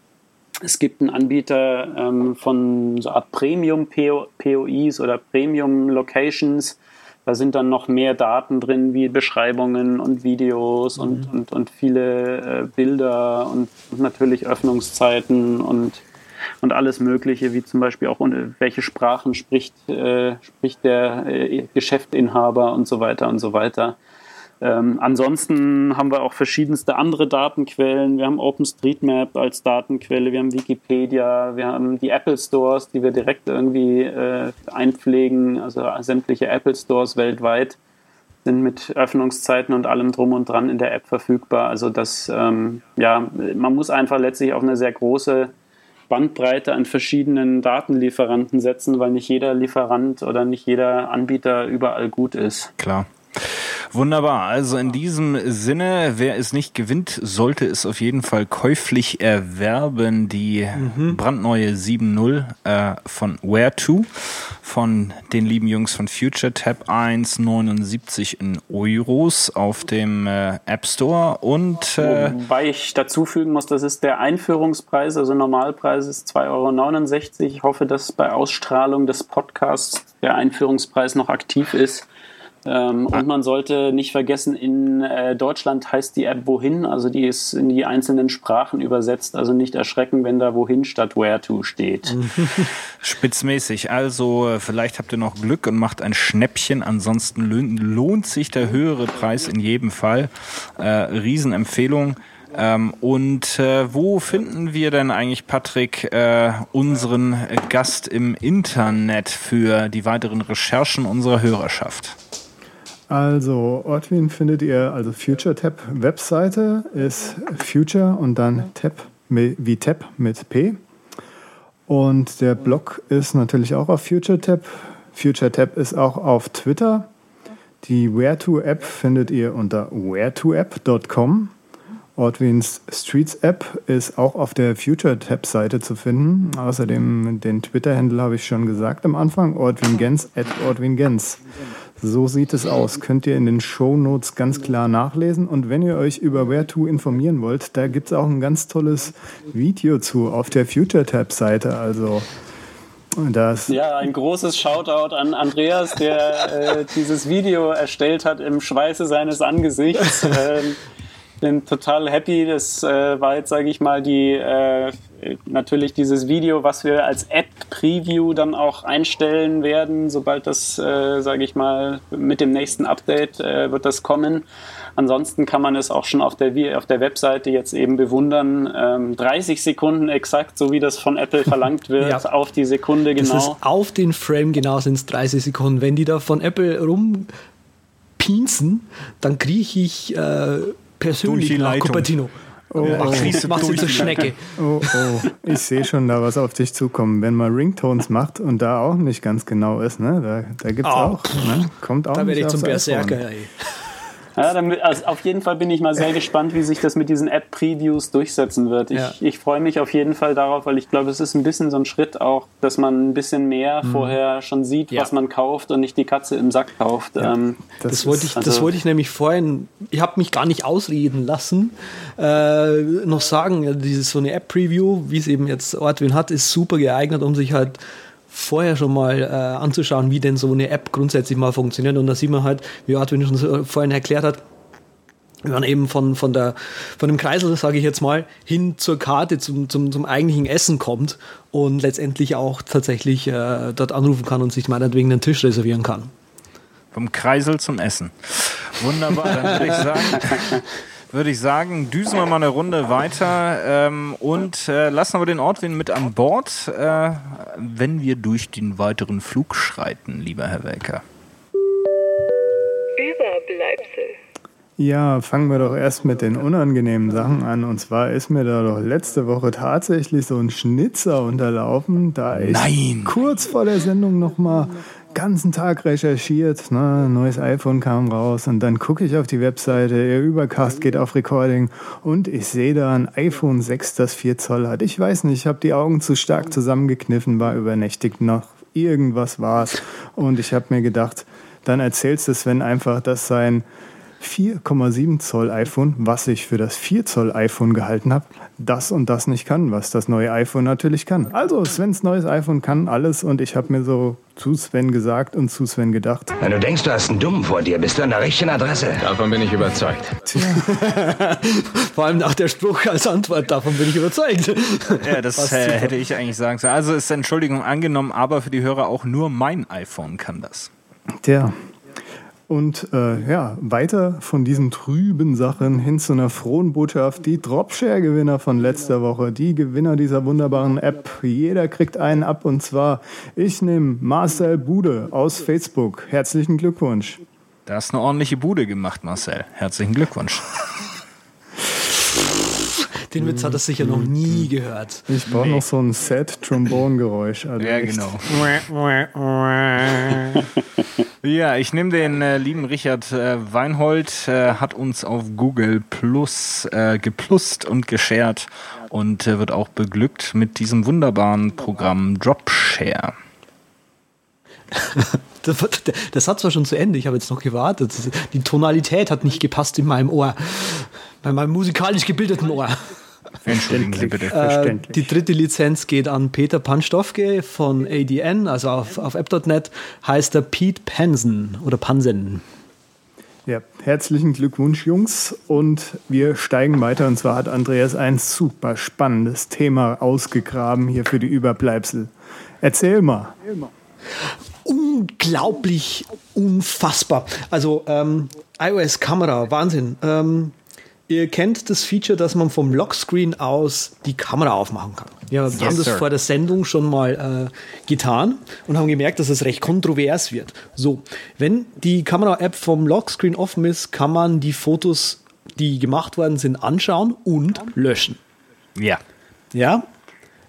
es gibt einen Anbieter ähm, von so Art Premium-POIs oder Premium-Locations. Da sind dann noch mehr Daten drin, wie Beschreibungen und Videos mhm. und, und, und viele äh, Bilder und, und natürlich Öffnungszeiten und und alles Mögliche, wie zum Beispiel auch welche Sprachen spricht, äh, spricht der äh, Geschäftsinhaber und so weiter und so weiter. Ähm, ansonsten haben wir auch verschiedenste andere Datenquellen. Wir haben OpenStreetMap als Datenquelle, wir haben Wikipedia, wir haben die Apple Stores, die wir direkt irgendwie äh, einpflegen, also sämtliche Apple Stores weltweit sind mit Öffnungszeiten und allem drum und dran in der App verfügbar. Also das, ähm, ja, man muss einfach letztlich auf eine sehr große Bandbreite an verschiedenen Datenlieferanten setzen, weil nicht jeder Lieferant oder nicht jeder Anbieter überall gut ist. Klar. Wunderbar. Also in diesem Sinne, wer es nicht gewinnt, sollte es auf jeden Fall käuflich erwerben. Die mhm. brandneue 7.0 äh, von Where2 von den lieben Jungs von Future Tab 1,79 in Euros auf dem äh, App Store und äh, wobei ich dazu fügen muss, das ist der Einführungspreis, also Normalpreis ist 2,69 Euro. Ich hoffe, dass bei Ausstrahlung des Podcasts der Einführungspreis noch aktiv ist. Ähm, und man sollte nicht vergessen, in äh, Deutschland heißt die App Wohin, also die ist in die einzelnen Sprachen übersetzt, also nicht erschrecken, wenn da Wohin statt Where to steht. Spitzmäßig, also äh, vielleicht habt ihr noch Glück und macht ein Schnäppchen, ansonsten lohnt sich der höhere Preis in jedem Fall. Äh, Riesenempfehlung. Ähm, und äh, wo finden wir denn eigentlich, Patrick, äh, unseren Gast im Internet für die weiteren Recherchen unserer Hörerschaft? Also, Ortwin findet ihr, also Future Tab Webseite ist Future und dann Tab wie Tab mit P. Und der Blog ist natürlich auch auf Future Tab. Future Tab ist auch auf Twitter. Die Where2-App findet ihr unter where2app.com. Ortwins Streets App ist auch auf der Future Tab Seite zu finden. Außerdem den Twitter-Handle habe ich schon gesagt am Anfang, Ortwin Gens at Ortwin Gens. So sieht es aus. Könnt ihr in den Show Notes ganz klar nachlesen. Und wenn ihr euch über Where2 informieren wollt, da gibt es auch ein ganz tolles Video zu auf der Future Tab Seite. Also das ja, ein großes Shoutout an Andreas, der äh, dieses Video erstellt hat im Schweiße seines Angesichts. Ähm, bin total happy. Das äh, war jetzt, sage ich mal, die äh, natürlich dieses Video, was wir als App-Preview dann auch einstellen werden, sobald das, äh, sage ich mal, mit dem nächsten Update äh, wird das kommen. Ansonsten kann man es auch schon auf der, auf der Webseite jetzt eben bewundern. Ähm, 30 Sekunden exakt, so wie das von Apple verlangt wird, ja. auf die Sekunde genau. Das ist auf den Frame genau sind es 30 Sekunden. Wenn die da von Apple rumpinsen, dann kriege ich äh, persönlich nach Cupertino. Oh, oh. Mach sie zur Schnecke. Oh, oh. Ich sehe schon da was auf dich zukommen. Wenn man Ringtones macht und da auch nicht ganz genau ist, ne? da, da gibt es oh. auch. Ne? Kommt auch da werde ich zum Berserker. Ey. Ja, damit, also auf jeden Fall bin ich mal sehr gespannt, wie sich das mit diesen App-Previews durchsetzen wird. Ich, ja. ich freue mich auf jeden Fall darauf, weil ich glaube, es ist ein bisschen so ein Schritt auch, dass man ein bisschen mehr mhm. vorher schon sieht, ja. was man kauft und nicht die Katze im Sack kauft. Ja. Ähm, das, das wollte ich, also das wollte ich nämlich vorhin, ich habe mich gar nicht ausreden lassen, äh, noch sagen, dieses so eine App-Preview, wie es eben jetzt Ortwin hat, ist super geeignet, um sich halt vorher schon mal äh, anzuschauen, wie denn so eine App grundsätzlich mal funktioniert. Und da sieht man halt, wie Arthur schon vorhin erklärt hat, wenn man eben von, von, der, von dem Kreisel, sage ich jetzt mal, hin zur Karte, zum, zum, zum eigentlichen Essen kommt und letztendlich auch tatsächlich äh, dort anrufen kann und sich meinetwegen einen Tisch reservieren kann. Vom Kreisel zum Essen. Wunderbar, dann würde ich sagen, würde ich sagen, düsen wir mal eine Runde weiter ähm, und äh, lassen aber den Ortwin mit an Bord, äh, wenn wir durch den weiteren Flug schreiten, lieber Herr Welker. Überbleibsel. Ja, fangen wir doch erst mit den unangenehmen Sachen an. Und zwar ist mir da doch letzte Woche tatsächlich so ein Schnitzer unterlaufen, da ich Nein. kurz vor der Sendung nochmal ganzen Tag recherchiert. Ne? Neues iPhone kam raus und dann gucke ich auf die Webseite, ihr Übercast geht auf Recording und ich sehe da ein iPhone 6, das 4 Zoll hat. Ich weiß nicht, ich habe die Augen zu stark zusammengekniffen, war übernächtigt noch. Irgendwas war's. Und ich habe mir gedacht, dann erzählst du Sven einfach, dass sein 4,7 Zoll iPhone, was ich für das 4 Zoll iPhone gehalten habe, das und das nicht kann, was das neue iPhone natürlich kann. Also Svens neues iPhone kann alles und ich habe mir so zu Sven gesagt und zu Sven gedacht. Wenn du denkst, du hast einen Dummen vor dir, bist du an der richtigen Adresse. Davon bin ich überzeugt. Vor allem nach der Spruch als Antwort, davon bin ich überzeugt. Ja, das äh, hätte ich eigentlich sagen sollen. Also ist Entschuldigung angenommen, aber für die Hörer auch nur mein iPhone kann das. Tja. Und äh, ja, weiter von diesen trüben Sachen hin zu einer frohen Botschaft. Die Dropshare-Gewinner von letzter Woche, die Gewinner dieser wunderbaren App. Jeder kriegt einen ab und zwar, ich nehme Marcel Bude aus Facebook. Herzlichen Glückwunsch. Da hast eine ordentliche Bude gemacht, Marcel. Herzlichen Glückwunsch. Den Witz hat er sicher noch nie gehört. Ich brauche noch so ein Set-Trombone-Geräusch. Also Ja, genau. Ja, ich nehme den äh, lieben Richard äh, Weinhold, äh, hat uns auf Google Plus äh, geplust und geshared und äh, wird auch beglückt mit diesem wunderbaren Programm Dropshare. Das, das hat zwar schon zu Ende, ich habe jetzt noch gewartet. Die Tonalität hat nicht gepasst in meinem Ohr. Bei meinem musikalisch gebildeten Ohr. Entschuldigen Sie bitte. Äh, Verständlich. die dritte Lizenz geht an Peter Panstofke von ADN, also auf, auf app.net heißt er Pete Pansen oder Pansen. Ja, herzlichen Glückwunsch, Jungs. Und wir steigen weiter. Und zwar hat Andreas ein super spannendes Thema ausgegraben hier für die Überbleibsel. Erzähl mal. unglaublich unfassbar. Also ähm, iOS-Kamera, Wahnsinn. Ähm, ihr kennt das Feature, dass man vom Lockscreen aus die Kamera aufmachen kann. Wir haben das sir. vor der Sendung schon mal äh, getan und haben gemerkt, dass es recht kontrovers wird. So, wenn die Kamera-App vom Lockscreen offen ist, kann man die Fotos, die gemacht worden sind, anschauen und löschen. Ja. Ja,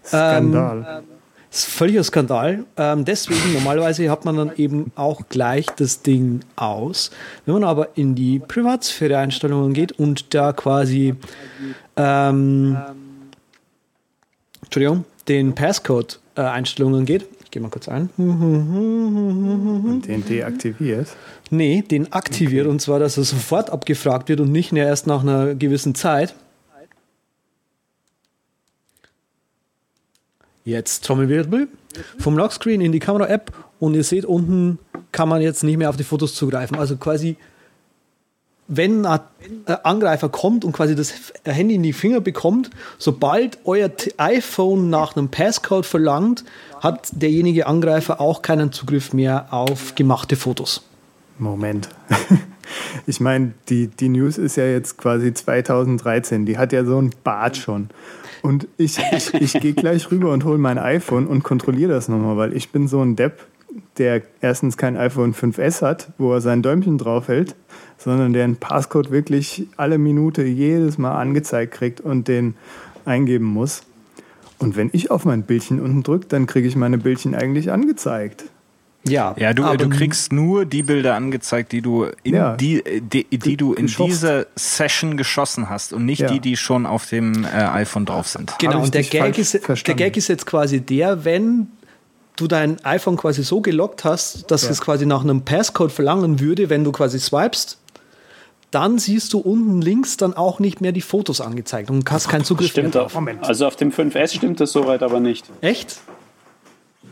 Skandal. Das ist völliger Skandal. Ähm, deswegen, normalerweise hat man dann eben auch gleich das Ding aus. Wenn man aber in die Privatsphäre-Einstellungen geht und da quasi ähm, Entschuldigung, den Passcode-Einstellungen geht, ich gehe mal kurz ein. Den deaktiviert. Nee, den aktiviert und zwar, dass er sofort abgefragt wird und nicht mehr erst nach einer gewissen Zeit. Jetzt Trommelwirbel vom Lockscreen in die Kamera-App und ihr seht unten kann man jetzt nicht mehr auf die Fotos zugreifen. Also quasi, wenn ein Angreifer kommt und quasi das Handy in die Finger bekommt, sobald euer iPhone nach einem Passcode verlangt, hat derjenige Angreifer auch keinen Zugriff mehr auf gemachte Fotos. Moment. Ich meine, die, die News ist ja jetzt quasi 2013. Die hat ja so ein Bart schon. Und ich, ich, ich gehe gleich rüber und hole mein iPhone und kontrolliere das nochmal, weil ich bin so ein Depp, der erstens kein iPhone 5S hat, wo er sein Däumchen draufhält, sondern der einen Passcode wirklich alle Minute jedes Mal angezeigt kriegt und den eingeben muss. Und wenn ich auf mein Bildchen unten drücke, dann kriege ich meine Bildchen eigentlich angezeigt. Ja, Ja, du, aber du kriegst nur die Bilder angezeigt, die du in Ja. die, die, die du in dieser Session geschossen hast und nicht Ja. die, die schon auf dem äh, iPhone drauf sind. Genau, und der Gag, ist, der? Gag ist jetzt quasi der, wenn du dein iPhone quasi so gelockt hast, dass Ja. es quasi nach einem Passcode verlangen würde, wenn du quasi swipest, dann siehst du unten links dann auch nicht mehr die Fotos angezeigt und hast keinen Zugriff Stimmt mehr auf, drauf. also auf dem 5S stimmt das soweit aber nicht. Echt?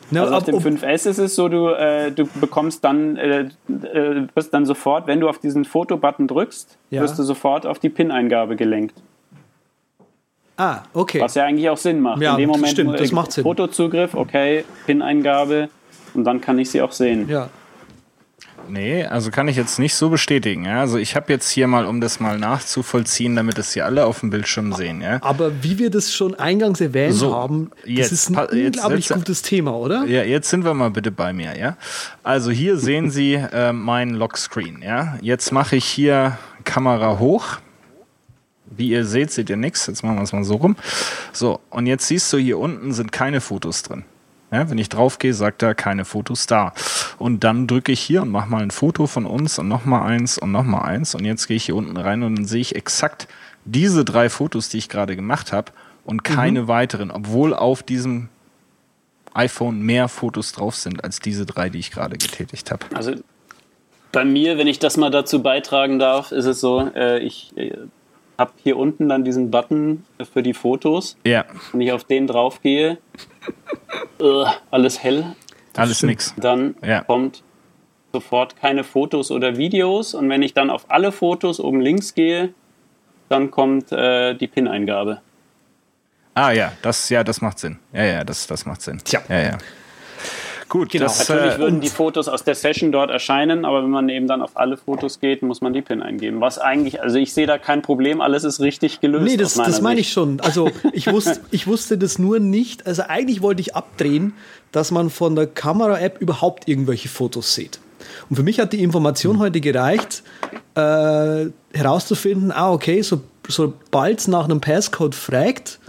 Na, Also auf dem ob- 5S ist es so, du, äh, du bekommst dann, äh, äh, wirst dann sofort, wenn du auf diesen Fotobutton drückst, Ja. wirst du sofort auf die PIN-Eingabe gelenkt. ah, okay. Was ja eigentlich auch Sinn macht. Ja, In dem Moment, stimmt, das macht Sinn. Fotozugriff, okay, PIN-Eingabe und dann kann ich sie auch sehen. Ja. Nee, also kann ich jetzt nicht so bestätigen. Ja? Also ich habe jetzt hier mal, um das mal nachzuvollziehen, damit es hier alle auf dem Bildschirm sehen. Ja? Aber wie wir das schon eingangs erwähnt So, haben, jetzt das ist ein pa- jetzt- unglaublich jetzt- gutes Thema, oder? Ja, jetzt sind wir mal bitte bei mir, ja. Also hier sehen Sie äh, meinen Lockscreen, ja. Jetzt mache ich hier Kamera hoch. Wie ihr seht, seht ihr nichts. Jetzt machen wir es mal so rum. So, und jetzt siehst du, hier unten sind keine Fotos drin. Ja, wenn ich draufgehe, sagt er keine Fotos da. Und dann drücke ich hier und mache mal ein Foto von uns und nochmal eins und nochmal eins. Und jetzt gehe ich hier unten rein und dann sehe ich exakt diese drei Fotos, die ich gerade gemacht habe und keine weiteren, obwohl auf diesem iPhone mehr Fotos drauf sind als diese drei, die ich gerade getätigt habe. Also bei mir, wenn ich das mal dazu beitragen darf, ist es so, äh, ich äh, habe hier unten dann diesen Button für die Fotos. Ja, Wenn ich auf den draufgehe, alles hell, alles nix. dann Ja. kommt sofort keine Fotos oder Videos. Und wenn ich dann auf alle Fotos oben links gehe, dann kommt äh, die PIN-Eingabe. Ah ja, das ja, das macht Sinn. Ja, ja, das, das macht Sinn. Tja. Ja, ja. Gut, Genau. das, Natürlich äh, würden die Fotos aus der Session dort erscheinen, aber wenn man eben dann auf alle Fotos geht, muss man die PIN eingeben. Was eigentlich, also ich sehe da kein Problem, alles ist richtig gelöst. Nee, das, das meine ich schon. Also ich wusste, ich wusste das nur nicht. Also eigentlich wollte ich abdrehen, dass man von der Kamera-App überhaupt irgendwelche Fotos sieht. Und für mich hat die Information heute gereicht, äh, herauszufinden, ah, okay, so, sobald es nach einem Passcode fragt,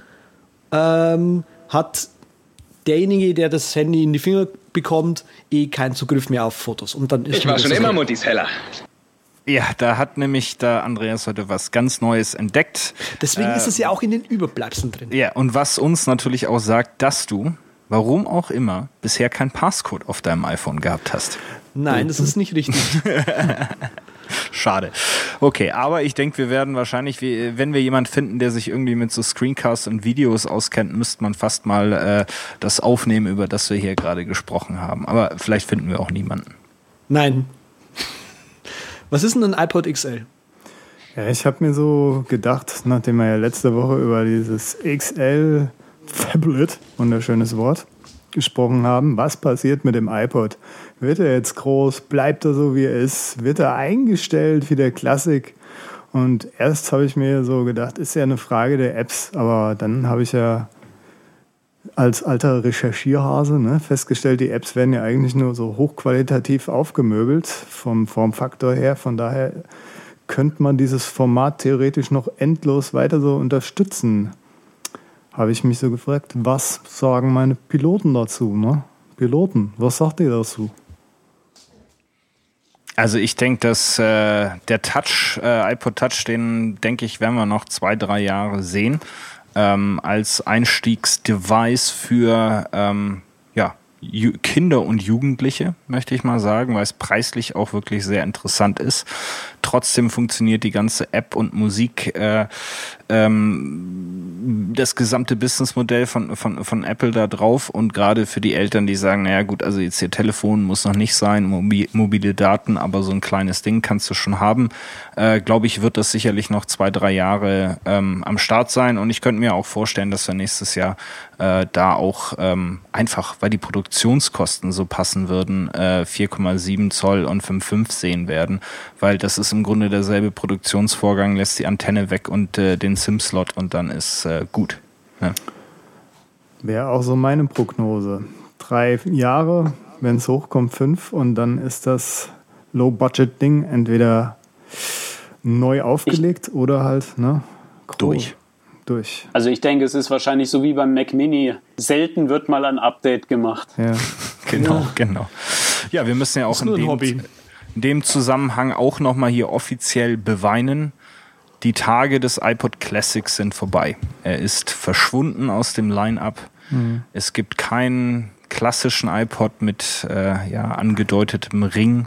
ähm, hat derjenige, der das Handy in die Finger bekommt, eh keinen Zugriff mehr auf Fotos. Und dann ist Ich war schon immer Muttis Heller. ja, da hat nämlich da Andreas heute was ganz Neues entdeckt. Deswegen ist es ja auch in den Überbleibseln drin. Ja, und was uns natürlich auch sagt, dass du, warum auch immer, bisher kein Passcode auf deinem iPhone gehabt hast. Nein, das ist nicht richtig. Schade. Okay, aber ich denke, wir werden wahrscheinlich, wenn wir jemanden finden, der sich irgendwie mit so Screencasts und Videos auskennt, müsste man fast mal äh, das aufnehmen, über das wir hier gerade gesprochen haben. Aber vielleicht finden wir auch niemanden. Nein. Was ist denn ein iPod XL? Ja, ich habe mir so gedacht, nachdem wir ja letzte Woche über dieses XL Tablet, wunderschönes Wort, gesprochen haben, was passiert mit dem iPod? Wird er jetzt groß? Bleibt er so, wie er ist? Wird er eingestellt wie der Klassik? Und erst habe ich mir so gedacht, ist ja eine Frage der Apps, aber dann habe ich ja als alter Recherchierhase ne, festgestellt, die Apps werden ja eigentlich nur so hochqualitativ aufgemöbelt vom Formfaktor her. Von daher könnte man dieses Format theoretisch noch endlos weiter so unterstützen. Habe ich mich so gefragt, was sagen meine Piloten dazu? Ne? Piloten, was sagt ihr dazu? Also ich denke, dass äh, der Touch, äh, iPod Touch, den denke ich, werden wir noch zwei, drei Jahre sehen ähm, als Einstiegsdevice für ähm, Kinder und Jugendliche, möchte ich mal sagen, weil es preislich auch wirklich sehr interessant ist. Trotzdem funktioniert die ganze App und Musik, äh, ähm, das gesamte Businessmodell von, von, von Apple da drauf. Und gerade für die Eltern, die sagen, naja gut, also jetzt ihr Telefon muss noch nicht sein, mobi mobile Daten, aber so ein kleines Ding kannst du schon haben, äh, glaube ich, wird das sicherlich noch zwei, drei Jahre ähm, am Start sein. Und ich könnte mir auch vorstellen, dass wir nächstes Jahr äh, da auch ähm, einfach, weil die Produktionskosten so passen würden, äh, 4,7 Zoll und 5,5 sehen werden, weil das ist im Grunde derselbe Produktionsvorgang, lässt die Antenne weg und äh, den SIM-Slot und dann ist äh, gut. Ja. Wäre auch so meine Prognose. Drei Jahre, wenn es hochkommt, fünf und dann ist das Low-Budget-Ding entweder neu aufgelegt oder halt ne, groß- Durch. Durch. Also ich denke, es ist wahrscheinlich so wie beim Mac Mini. Selten wird mal ein Update gemacht. Ja. Genau, genau. Ja, wir müssen ja auch in dem, Hobby. in dem Zusammenhang auch nochmal hier offiziell beweinen. Die Tage des iPod Classics sind vorbei. Er ist verschwunden aus dem Line-up. Es gibt keinen klassischen iPod mit äh, ja, angedeutetem Ring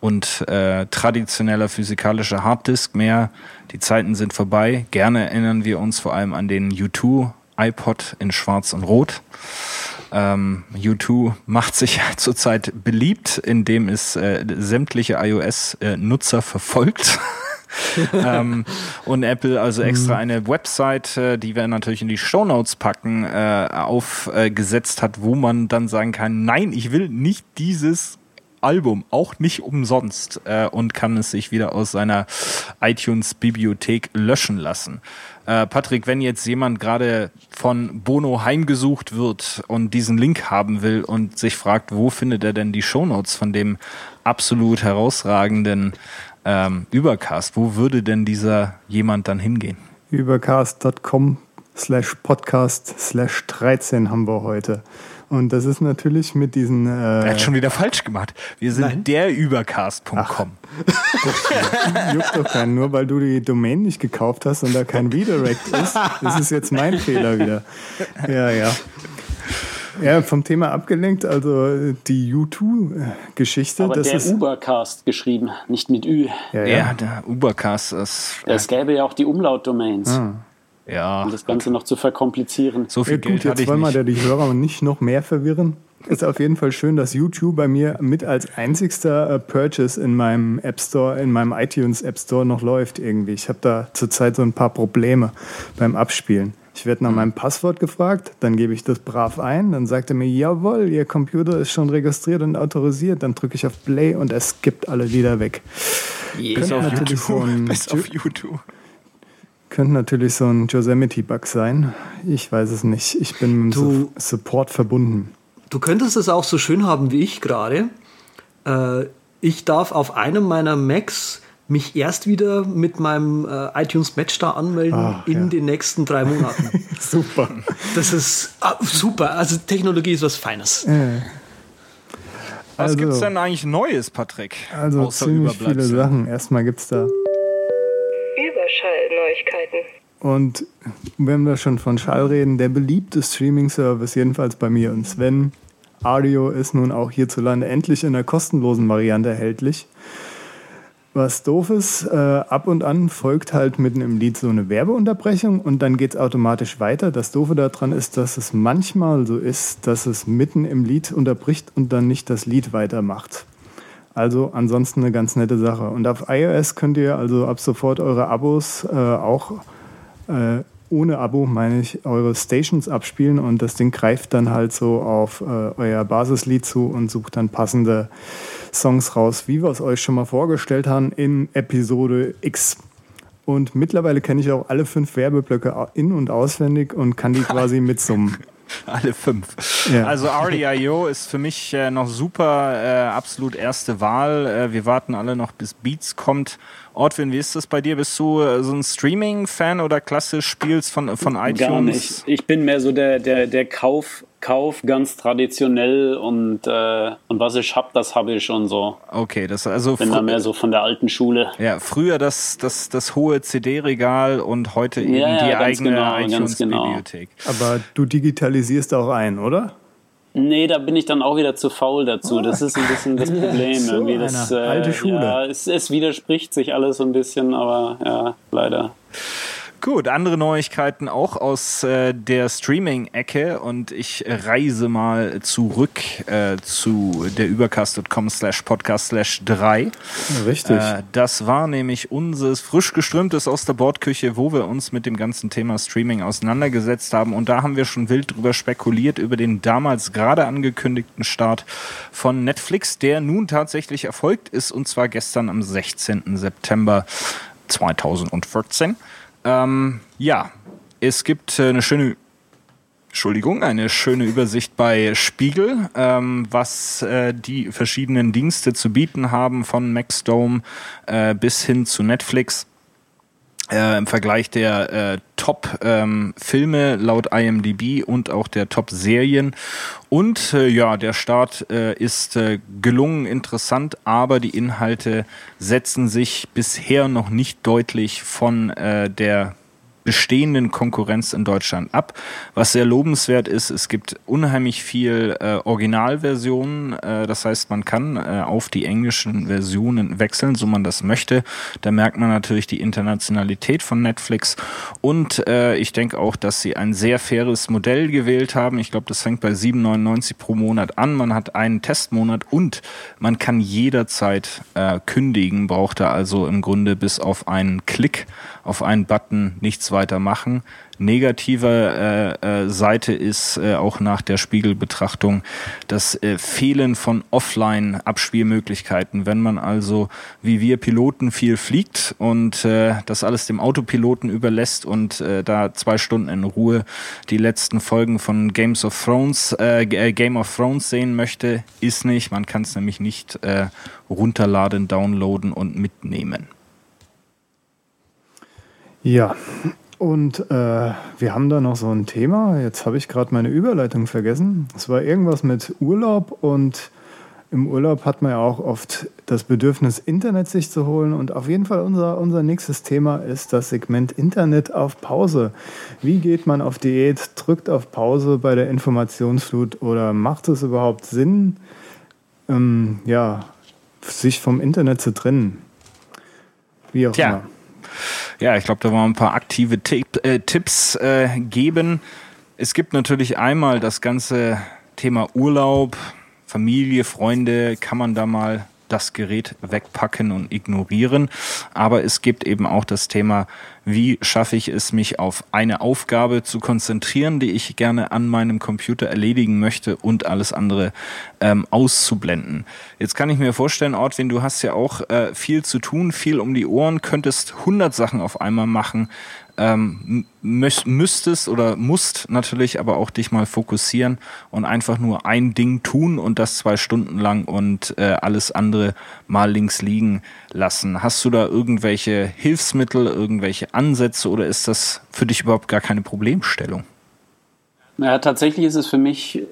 und äh, traditioneller physikalischer Harddisk mehr. Die Zeiten sind vorbei. Gerne erinnern wir uns vor allem an den U2 iPod in Schwarz und Rot. Ähm, U2 macht sich zurzeit beliebt, indem es äh, sämtliche iOS-Nutzer verfolgt. ähm, und Apple also extra eine Website, äh, die wir natürlich in die Shownotes packen, äh, aufgesetzt hat, wo man dann sagen kann, nein, ich will nicht dieses Album auch nicht umsonst äh, und kann es sich wieder aus seiner iTunes-Bibliothek löschen lassen. Äh, Patrick, wenn jetzt jemand gerade von Bono heimgesucht wird und diesen Link haben will und sich fragt, wo findet er denn die Shownotes von dem absolut herausragenden ähm, Übercast, wo würde denn dieser jemand dann hingehen? Übercast.com slash podcast slash 13 haben wir heute. Und das ist natürlich mit diesen. Äh, er hat schon wieder falsch gemacht. Wir sind Nein. der Übercast.com. Juckt doch keinen. Nur weil du die Domain nicht gekauft hast und da kein Redirect ist, das ist jetzt mein Fehler wieder. Ja, ja. Ja, vom Thema abgelenkt, also die U2-Geschichte. Aber das der ist, Ubercast geschrieben, nicht mit Ü. ja, Ja, ja. der Übercast ist. Es gäbe ja auch die Umlaut-Domains, Ah. Ja, um das Ganze noch zu verkomplizieren. so viel Ja, Geld gut, hatte jetzt ich wollen wir da die Hörer nicht noch mehr verwirren. Ist auf jeden Fall schön, dass YouTube bei mir mit als einzigster äh, Purchase in meinem App Store, in meinem iTunes App Store noch läuft irgendwie. Ich habe da zurzeit so ein paar Probleme beim Abspielen. Ich werde nach meinem Passwort gefragt, dann gebe ich das brav ein, dann sagt er mir, jawohl, Ihr Computer ist schon registriert und autorisiert. Dann drücke ich auf Play und er skippt alle wieder weg. Bis Könnte auf natürlich so YouTube. ein- Bis auf YouTube. Könnte natürlich so ein Yosemite-Bug sein. Ich weiß es nicht. Ich bin mit dem Du- Su- Support verbunden. Du könntest es auch so schön haben wie ich gerade. Äh, ich darf auf einem meiner Macs mich erst wieder mit meinem äh, iTunes Matchstar anmelden Ah, in ja. den nächsten drei Monaten. Super. Das ist ah, super. Also Technologie ist was Feines. Was Also- gibt's denn eigentlich Neues, Patrick? Also Außer ziemlich viele. Sachen. Erstmal gibt es da. Überschallneuigkeiten. Und wenn wir schon von Schall reden, der beliebte Streaming-Service, jedenfalls bei mir und Sven, Audio ist nun auch hierzulande endlich in der kostenlosen Variante erhältlich. Was doof ist, äh, ab und an folgt halt mitten im Lied so eine Werbeunterbrechung und dann geht es automatisch weiter. Das Doofe daran ist, dass es manchmal so ist, dass es mitten im Lied unterbricht und dann nicht das Lied weitermacht. Also ansonsten eine ganz nette Sache. Und auf iOS könnt ihr also ab sofort eure Abos äh, auch äh, ohne Abo, meine ich, eure Stations abspielen und das Ding greift dann halt so auf äh, euer Basislied zu und sucht dann passende Songs raus, wie wir es euch schon mal vorgestellt haben in Episode X. Und mittlerweile kenne ich auch alle fünf Werbeblöcke in- und auswendig und kann die quasi mitsummen. Alle fünf. Ja. Also RDIO ist für mich äh, noch super, äh, absolut erste Wahl. Äh, wir warten alle noch, bis Beats kommt. Ortwin, wie ist das bei dir? Bist du äh, so ein Streaming-Fan oder klassisch spielst von, von iTunes? Gar nicht. Ich bin mehr so der, der, der Kauf, Kauf ganz traditionell und, äh, und was ich hab, das habe ich und so. Okay, das also Bin da mehr so von der alten Schule. ja, früher das, das, das hohe CD-Regal und heute eben Ja, ja, die ganz eigene genau, ganz iTunes-Bibliothek. Aber du digitalisierst auch ein, oder? Nee, da bin ich dann auch wieder zu faul dazu. Das ist ein bisschen das Problem. So irgendwie. Das, einer. Alte Schule. Ja, es, es widerspricht sich alles so ein bisschen, aber ja, leider. Gut, andere Neuigkeiten auch aus äh, der Streaming-Ecke und ich reise mal zurück äh, zu der übercast.com slash podcast slash 3. Richtig. Äh, das war nämlich unseres frisch geströmtes aus der Bordküche, wo wir uns mit dem ganzen Thema Streaming auseinandergesetzt haben. Und da haben wir schon wild drüber spekuliert, über den damals gerade angekündigten Start von Netflix, der nun tatsächlich erfolgt ist, und zwar gestern am 16. September 2014. Ähm, ja, es gibt äh, eine schöne Entschuldigung, eine schöne Übersicht bei Spiegel, ähm, was äh, die verschiedenen Dienste zu bieten haben, von Maxdome äh, bis hin zu Netflix. Äh, Im Vergleich der äh, Top-Filme laut IMDb und auch der Top-Serien. Und äh, ja, der Start äh, ist äh, gelungen, interessant, aber die Inhalte setzen sich bisher noch nicht deutlich von äh, der bestehenden Konkurrenz in Deutschland ab. Was sehr lobenswert ist, es gibt unheimlich viel äh, Originalversionen. Äh, das heißt, man kann äh, auf die englischen Versionen wechseln, so man das möchte. Da merkt man natürlich die Internationalität von Netflix. Und äh, ich denke auch, dass sie ein sehr faires Modell gewählt haben. Ich glaube, das fängt bei 7,99 pro Monat an. Man hat einen Testmonat und man kann jederzeit äh, kündigen, braucht er also im Grunde bis auf einen Klick auf einen Button nichts weiter machen. Negative äh, äh, Seite ist äh, auch nach der Spiegelbetrachtung das äh, Fehlen von Offline-Abspielmöglichkeiten. Wenn man also wie wir Piloten viel fliegt und äh, das alles dem Autopiloten überlässt und äh, da zwei Stunden in Ruhe die letzten Folgen von Games of Thrones, äh, äh Game of Thrones sehen möchte, ist nicht. Man kann es nämlich nicht äh, runterladen, downloaden und mitnehmen. Ja, und äh, wir haben da noch so ein Thema. Jetzt habe ich gerade meine Überleitung vergessen. Es war irgendwas mit Urlaub und im Urlaub hat man ja auch oft das Bedürfnis, Internet sich zu holen. Und auf jeden Fall unser, unser nächstes Thema ist das Segment Internet auf Pause. Wie geht man auf Diät, drückt auf Pause bei der Informationsflut oder macht es überhaupt Sinn, ähm, ja, sich vom Internet zu trennen? Wie auch Tja. immer. Ja, ich glaube, da wollen wir ein paar aktive Tipp, äh, Tipps äh, geben. Es gibt natürlich einmal das ganze Thema Urlaub, Familie, Freunde, kann man da mal das Gerät wegpacken und ignorieren. Aber es gibt eben auch das Thema, wie schaffe ich es, mich auf eine Aufgabe zu konzentrieren, die ich gerne an meinem Computer erledigen möchte und alles andere ähm, auszublenden. Jetzt kann ich mir vorstellen, Ortwin, du hast ja auch äh, viel zu tun, viel um die Ohren, könntest 100 Sachen auf einmal machen ähm, müsstest oder musst natürlich aber auch dich mal fokussieren und einfach nur ein Ding tun und das zwei Stunden lang und äh, alles andere mal links liegen lassen. Hast du da irgendwelche Hilfsmittel, irgendwelche Ansätze oder ist das für dich überhaupt gar keine Problemstellung? Ja, tatsächlich ist es für mich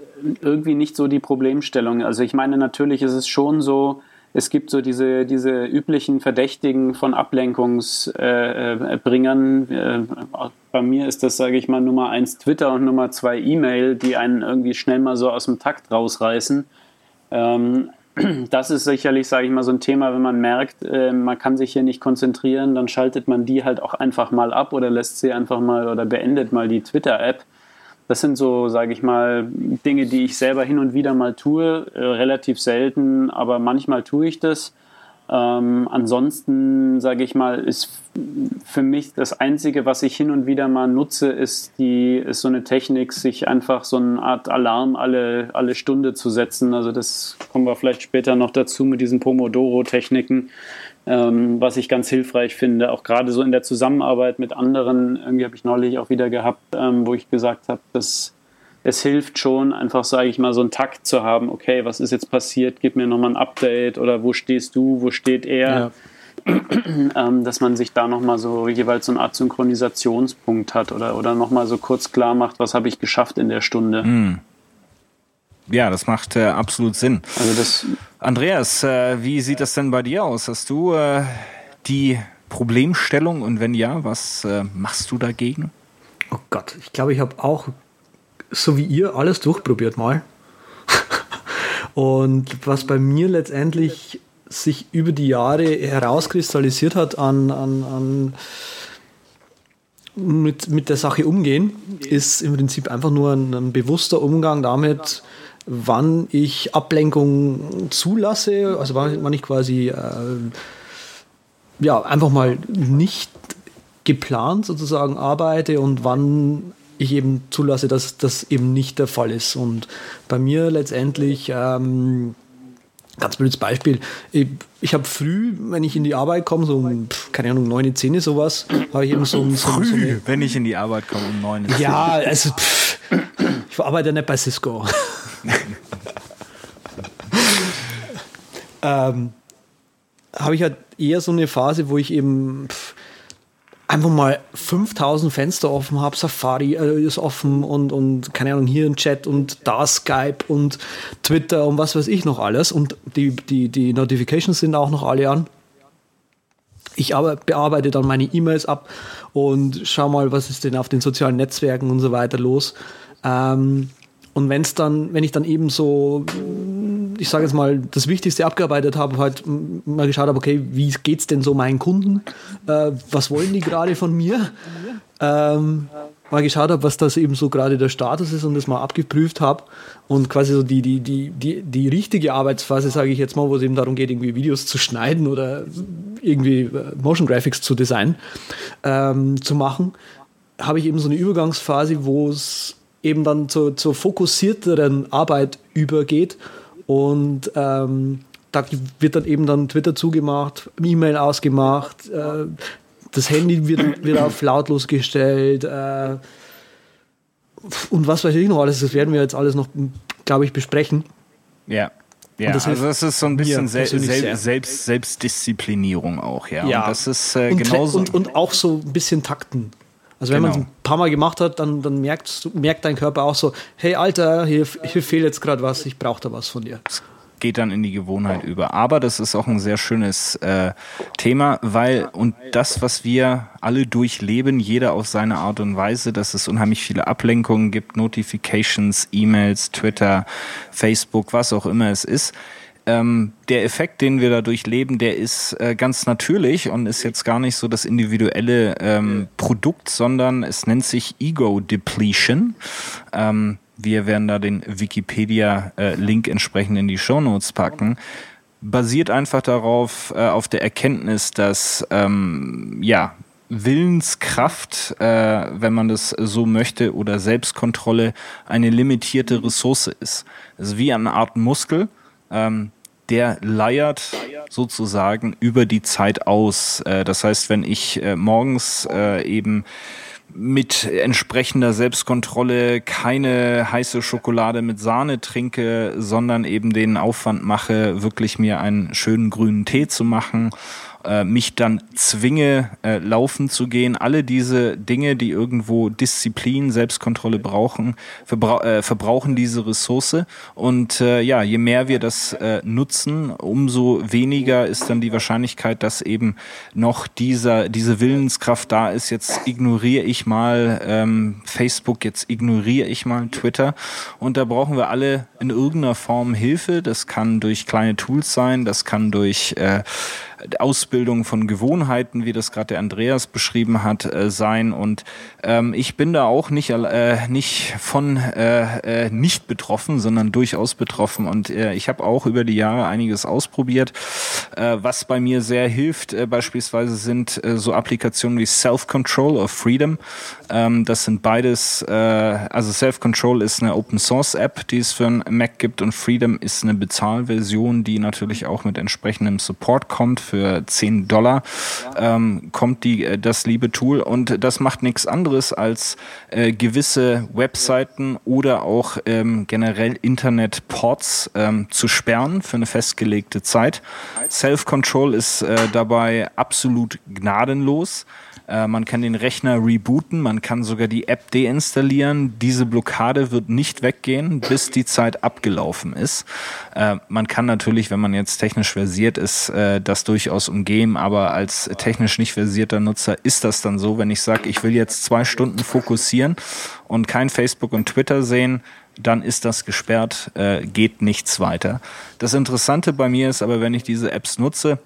irgendwie nicht so die Problemstellung. Also ich meine, natürlich ist es schon so, es gibt so diese, diese üblichen Verdächtigen von Ablenkungsbringern. Äh, äh, bei mir ist das, sage ich mal, Nummer eins Twitter und Nummer zwei E-Mail, die einen irgendwie schnell mal so aus dem Takt rausreißen. Ähm, das ist sicherlich, sage ich mal, so ein Thema, wenn man merkt, äh, man kann sich hier nicht konzentrieren, dann schaltet man die halt auch einfach mal ab oder lässt sie einfach mal oder beendet mal die Twitter-App. Das sind so, sage ich mal, Dinge, die ich selber hin und wieder mal tue, äh, relativ selten, aber manchmal tue ich das. Ähm, ansonsten, sage ich mal, ist für mich das Einzige, was ich hin und wieder mal nutze, ist, die, ist so eine Technik, sich einfach so eine Art Alarm alle, alle Stunde zu setzen. Also das kommen wir vielleicht später noch dazu mit diesen Pomodoro-Techniken ähm, was ich ganz hilfreich finde, auch gerade so in der Zusammenarbeit mit anderen. Irgendwie habe ich neulich auch wieder gehabt, ähm, wo ich gesagt habe, dass es hilft schon, einfach, sage ich mal, so einen Takt zu haben. Okay, was ist jetzt passiert? Gib mir nochmal ein Update oder wo stehst du? Wo steht er? Ja. Ähm, dass man sich da nochmal so jeweils so eine Art Synchronisationspunkt hat oder, oder nochmal so kurz klar macht, was habe ich geschafft in der Stunde. Mm. Ja, das macht äh, absolut Sinn. Also das Andreas, äh, wie sieht das denn bei dir aus? Hast du äh, die Problemstellung und wenn ja, was äh, machst du dagegen? Oh Gott, ich glaube, ich habe auch so wie ihr alles durchprobiert mal. und was bei mir letztendlich sich über die Jahre herauskristallisiert hat an, an, an mit, mit der Sache umgehen, ist im Prinzip einfach nur ein, ein bewusster Umgang damit, wann ich Ablenkung zulasse, also wann, ich quasi äh, ja, einfach mal nicht geplant sozusagen arbeite und wann ich eben zulasse, dass das eben nicht der Fall ist. Und bei mir letztendlich, ähm, ganz blödes Beispiel, ich, ich habe früh, wenn ich in die Arbeit komme, so um, keine Ahnung, 9, 10 sowas, habe ich eben so, so, früh, so eine, wenn ich in die Arbeit komme um 9. Ja, also pff, ich arbeite ja nicht bei Cisco. ähm, habe ich halt eher so eine Phase, wo ich eben pff, einfach mal 5000 Fenster offen habe, Safari äh, ist offen und, und keine Ahnung, hier ein Chat und da Skype und Twitter und was weiß ich noch alles und die, die, die Notifications sind auch noch alle an. Ich aber, bearbeite dann meine E-Mails ab und schau mal, was ist denn auf den sozialen Netzwerken und so weiter los. Ähm, und wenn es dann, wenn ich dann eben so, ich sage jetzt mal, das Wichtigste abgearbeitet habe, halt mal geschaut habe, okay, wie geht's denn so meinen Kunden? Äh, was wollen die gerade von mir? Ähm, mal geschaut habe, was das eben so gerade der Status ist und das mal abgeprüft habe und quasi so die, die, die, die, die richtige Arbeitsphase, sage ich jetzt mal, wo es eben darum geht, irgendwie Videos zu schneiden oder irgendwie äh, Motion Graphics zu designen, ähm, zu machen, habe ich eben so eine Übergangsphase, wo es eben dann zur, zur fokussierteren Arbeit übergeht und ähm, da wird dann eben dann Twitter zugemacht, E-Mail ausgemacht, äh, das Handy wird, wird auf lautlos gestellt äh, und was weiß ich noch alles, das werden wir jetzt alles noch, glaube ich, besprechen. Ja. Ja, das also das ist so ein bisschen Sel Sel Selbst Selbstdisziplinierung auch, ja. ja. Und das ist äh, und, genauso. Und, und auch so ein bisschen Takten. Also wenn genau. man es ein paar Mal gemacht hat, dann, dann merkst, merkt dein Körper auch so, hey Alter, hier, hier fehlt jetzt gerade was, ich brauche da was von dir geht dann in die Gewohnheit über. Aber das ist auch ein sehr schönes äh, Thema, weil und das, was wir alle durchleben, jeder auf seine Art und Weise, dass es unheimlich viele Ablenkungen gibt, Notifications, E-Mails, Twitter, Facebook, was auch immer es ist. Ähm, der Effekt, den wir dadurch leben, der ist äh, ganz natürlich und ist jetzt gar nicht so das individuelle ähm, Produkt, sondern es nennt sich Ego Depletion. Ähm, wir werden da den Wikipedia-Link entsprechend in die Show Notes packen. Basiert einfach darauf, äh, auf der Erkenntnis, dass ähm, ja, Willenskraft, äh, wenn man das so möchte, oder Selbstkontrolle eine limitierte Ressource ist. Es ist wie eine Art Muskel, ähm, der leiert sozusagen über die Zeit aus. Äh, das heißt, wenn ich äh, morgens äh, eben mit entsprechender Selbstkontrolle keine heiße Schokolade mit Sahne trinke, sondern eben den Aufwand mache, wirklich mir einen schönen grünen Tee zu machen äh, mich dann zwinge, äh, laufen zu gehen. Alle diese Dinge, die irgendwo Disziplin, Selbstkontrolle brauchen, verbrauch, äh, verbrauchen diese Ressource. Und äh, ja, je mehr wir das äh, nutzen, umso weniger ist dann die Wahrscheinlichkeit, dass eben noch dieser, diese Willenskraft da ist. Jetzt ignoriere ich mal ähm, Facebook, jetzt ignoriere ich mal Twitter. Und da brauchen wir alle in irgendeiner Form Hilfe. Das kann durch kleine Tools sein, das kann durch äh, Ausbildung von Gewohnheiten, wie das gerade der Andreas beschrieben hat, äh, sein. Und ähm, ich bin da auch nicht, äh, nicht von äh, äh, nicht betroffen, sondern durchaus betroffen. Und äh, ich habe auch über die Jahre einiges ausprobiert. Äh, was bei mir sehr hilft, beispielsweise sind so Applikationen wie Self-Control of Freedom. Ähm, das sind beides, also Self-Control ist eine Open-Source-App, die es für einen Mac gibt und Freedom ist eine Bezahlversion, die natürlich auch mit entsprechendem Support kommt für 10 Dollar ähm, kommt die, äh, das liebe Tool und das macht nichts anderes als äh, gewisse Webseiten oder auch ähm, generell Internetports ähm, zu sperren für eine festgelegte Zeit. Self-Control ist äh, dabei absolut gnadenlos. Äh, man kann den Rechner rebooten, man kann sogar die App deinstallieren. Diese Blockade wird nicht weggehen, bis die Zeit abgelaufen ist. Äh, man kann natürlich, wenn man jetzt technisch versiert ist, äh, das durchaus umgehen, aber als technisch nicht versierter Nutzer ist das dann so, wenn ich sage, ich will jetzt zwei Stunden fokussieren und kein Facebook und Twitter sehen, dann ist das gesperrt, äh, geht nichts weiter. Das Interessante bei mir ist aber, wenn ich diese Apps nutze,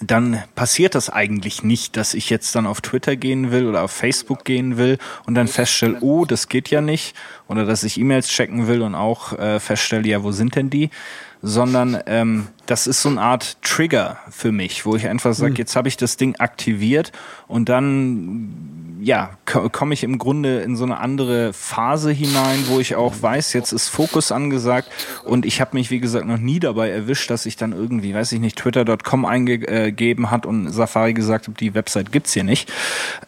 dann passiert das eigentlich nicht, dass ich jetzt dann auf Twitter gehen will oder auf Facebook gehen will und dann feststelle, oh, das geht ja nicht, oder dass ich E-Mails checken will und auch äh, feststelle, ja, wo sind denn die? Sondern ähm, das ist so eine Art Trigger für mich, wo ich einfach sage, hm. jetzt habe ich das Ding aktiviert und dann ja, komme ich im Grunde in so eine andere Phase hinein, wo ich auch weiß, jetzt ist Fokus angesagt und ich habe mich, wie gesagt, noch nie dabei erwischt, dass ich dann irgendwie, weiß ich nicht, twitter.com eingegeben hat und Safari gesagt habe, die Website gibt's hier nicht,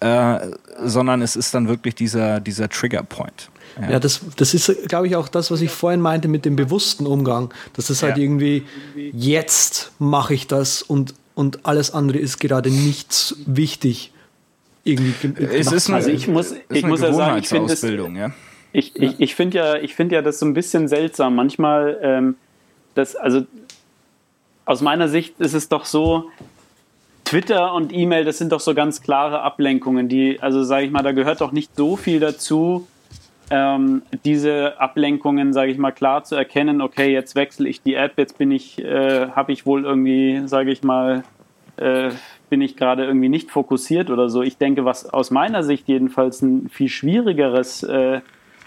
äh, sondern es ist dann wirklich dieser, dieser Trigger-Point. Ja. ja, das, das ist, glaube ich, auch das, was ich vorhin meinte mit dem bewussten Umgang. Das ist halt ja. irgendwie, jetzt mache ich das und, und alles andere ist gerade nichts wichtig irgendwie es ist eine, Also ich muss, ich muss ja sagen, ich finde ja? ich, ich, ich finde ja, ich finde ja das so ein bisschen seltsam. Manchmal, ähm, das, also aus meiner Sicht ist es doch so, Twitter und E-Mail, das sind doch so ganz klare Ablenkungen, die, also sage ich mal, da gehört doch nicht so viel dazu, ähm, diese Ablenkungen, sage ich mal, klar zu erkennen, okay, jetzt wechsle ich die App, jetzt bin ich, äh, habe ich wohl irgendwie, sage ich mal, äh, bin ich gerade irgendwie nicht fokussiert oder so. Ich denke, was aus meiner Sicht jedenfalls ein viel schwierigeres äh,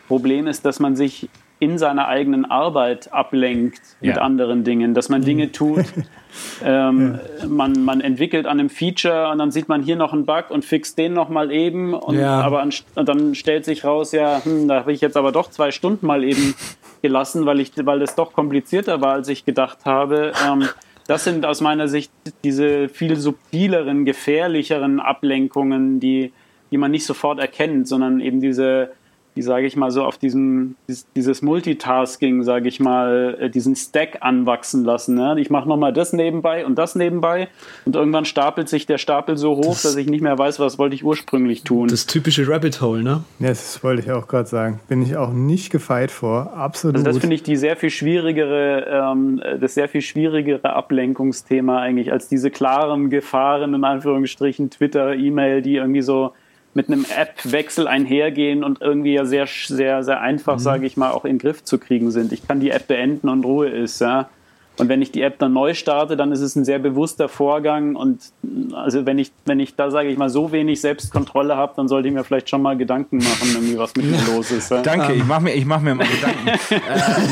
Problem ist, dass man sich in seiner eigenen Arbeit ablenkt mit Ja. anderen Dingen, dass man Dinge tut. ähm, man, man entwickelt an einem Feature und dann sieht man hier noch einen Bug und fixt den noch mal eben und, Ja. aber an, und dann stellt sich raus, ja, hm, da habe ich jetzt aber doch zwei Stunden mal eben gelassen, weil ich, weil das doch komplizierter war, als ich gedacht habe. Ähm, das sind aus meiner Sicht diese viel subtileren, gefährlicheren Ablenkungen, die, die man nicht sofort erkennt, sondern eben diese, die sage ich mal so auf diesem dieses, Multitasking, sage ich mal, äh, diesen Stack anwachsen lassen. Ne? Ich mache nochmal das nebenbei und das nebenbei und irgendwann stapelt sich der Stapel so hoch, Das- dass ich nicht mehr weiß, was wollte ich ursprünglich tun. Das typische Rabbit Hole, ne? Ja, das wollte ich auch gerade sagen. Bin ich auch nicht gefeit vor. Absolut. Also das finde ich die sehr viel schwierigere, ähm, das sehr viel schwierigere Ablenkungsthema eigentlich als diese klaren Gefahren in Anführungsstrichen Twitter, E-Mail, die irgendwie so mit einem App-Wechsel einhergehen und irgendwie ja sehr, sehr, sehr einfach, sage ich mal, auch in den Griff zu kriegen sind. Ich kann die App beenden und Ruhe ist, ja. Und wenn ich die App dann neu starte, dann ist es ein sehr bewusster Vorgang. Und also wenn ich, wenn ich da, sage ich mal, so wenig Selbstkontrolle habe, dann sollte ich mir vielleicht schon mal Gedanken machen, irgendwie, was mit mir los ist. Ja. Danke, ich mache mir, ich mach mir mal Gedanken. äh,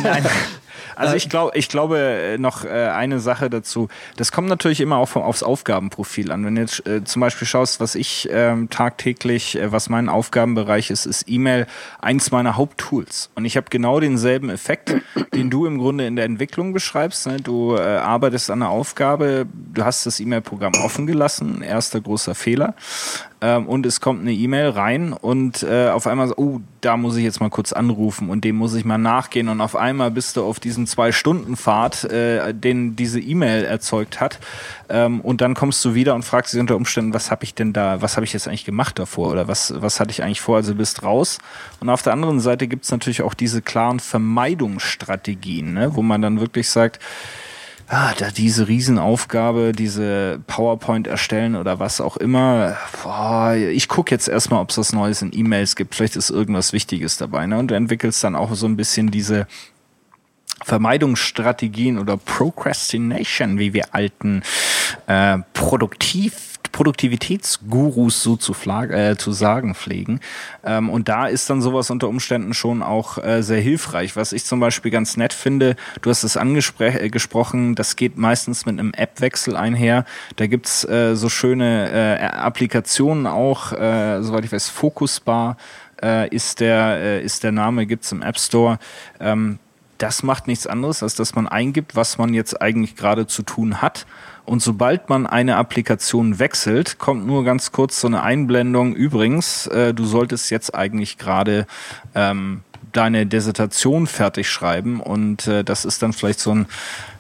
nein. Also ich glaube, ich glaube äh, noch äh, eine Sache dazu. Das kommt natürlich immer auch vom, aufs Aufgabenprofil an. Wenn du jetzt äh, zum Beispiel schaust, was ich ähm, tagtäglich, äh, was mein Aufgabenbereich ist, ist E-Mail eins meiner Haupttools. Und ich habe genau denselben Effekt, den du im Grunde in der Entwicklung beschreibst. Ne? Du äh, arbeitest an einer Aufgabe, du hast das E-Mail-Programm offen gelassen, erster großer Fehler ähm, und es kommt eine E-Mail rein und äh, auf einmal so, oh, da muss ich jetzt mal kurz anrufen und dem muss ich mal nachgehen. Und auf einmal bist du auf diesen zwei Stunden Fahrt, äh, den diese E-Mail erzeugt hat. Ähm, und dann kommst du wieder und fragst dich unter Umständen, was habe ich denn da, was habe ich jetzt eigentlich gemacht davor oder was was hatte ich eigentlich vor? Also bist raus. Und auf der anderen Seite gibt's natürlich auch diese klaren Vermeidungsstrategien, ne, wo man dann wirklich sagt ah, da diese Riesenaufgabe, diese PowerPoint erstellen oder was auch immer, boah, ich gucke jetzt erstmal, ob es was Neues in E-Mails gibt. Vielleicht ist irgendwas Wichtiges dabei. Ne? Und du entwickelst dann auch so ein bisschen diese Vermeidungsstrategien oder Procrastination, wie wir alten äh, produktiv Produktivitätsgurus so zu, äh, zu sagen pflegen. Ähm, und da ist dann sowas unter Umständen schon auch äh, sehr hilfreich. Was ich zum Beispiel ganz nett finde, du hast es angesprochen, das geht meistens mit einem App-Wechsel einher. Da gibt's äh, so schöne äh, Applikationen auch, äh, soweit ich weiß, Focusbar äh, ist, der, äh, ist der Name, gibt's im App Store. Ähm, das macht nichts anderes, als dass man eingibt, was man jetzt eigentlich gerade zu tun hat. Und sobald man eine Applikation wechselt, kommt nur ganz kurz so eine Einblendung. Übrigens, äh, du solltest jetzt eigentlich gerade ähm, deine Dissertation fertig schreiben und äh, das ist dann vielleicht so ein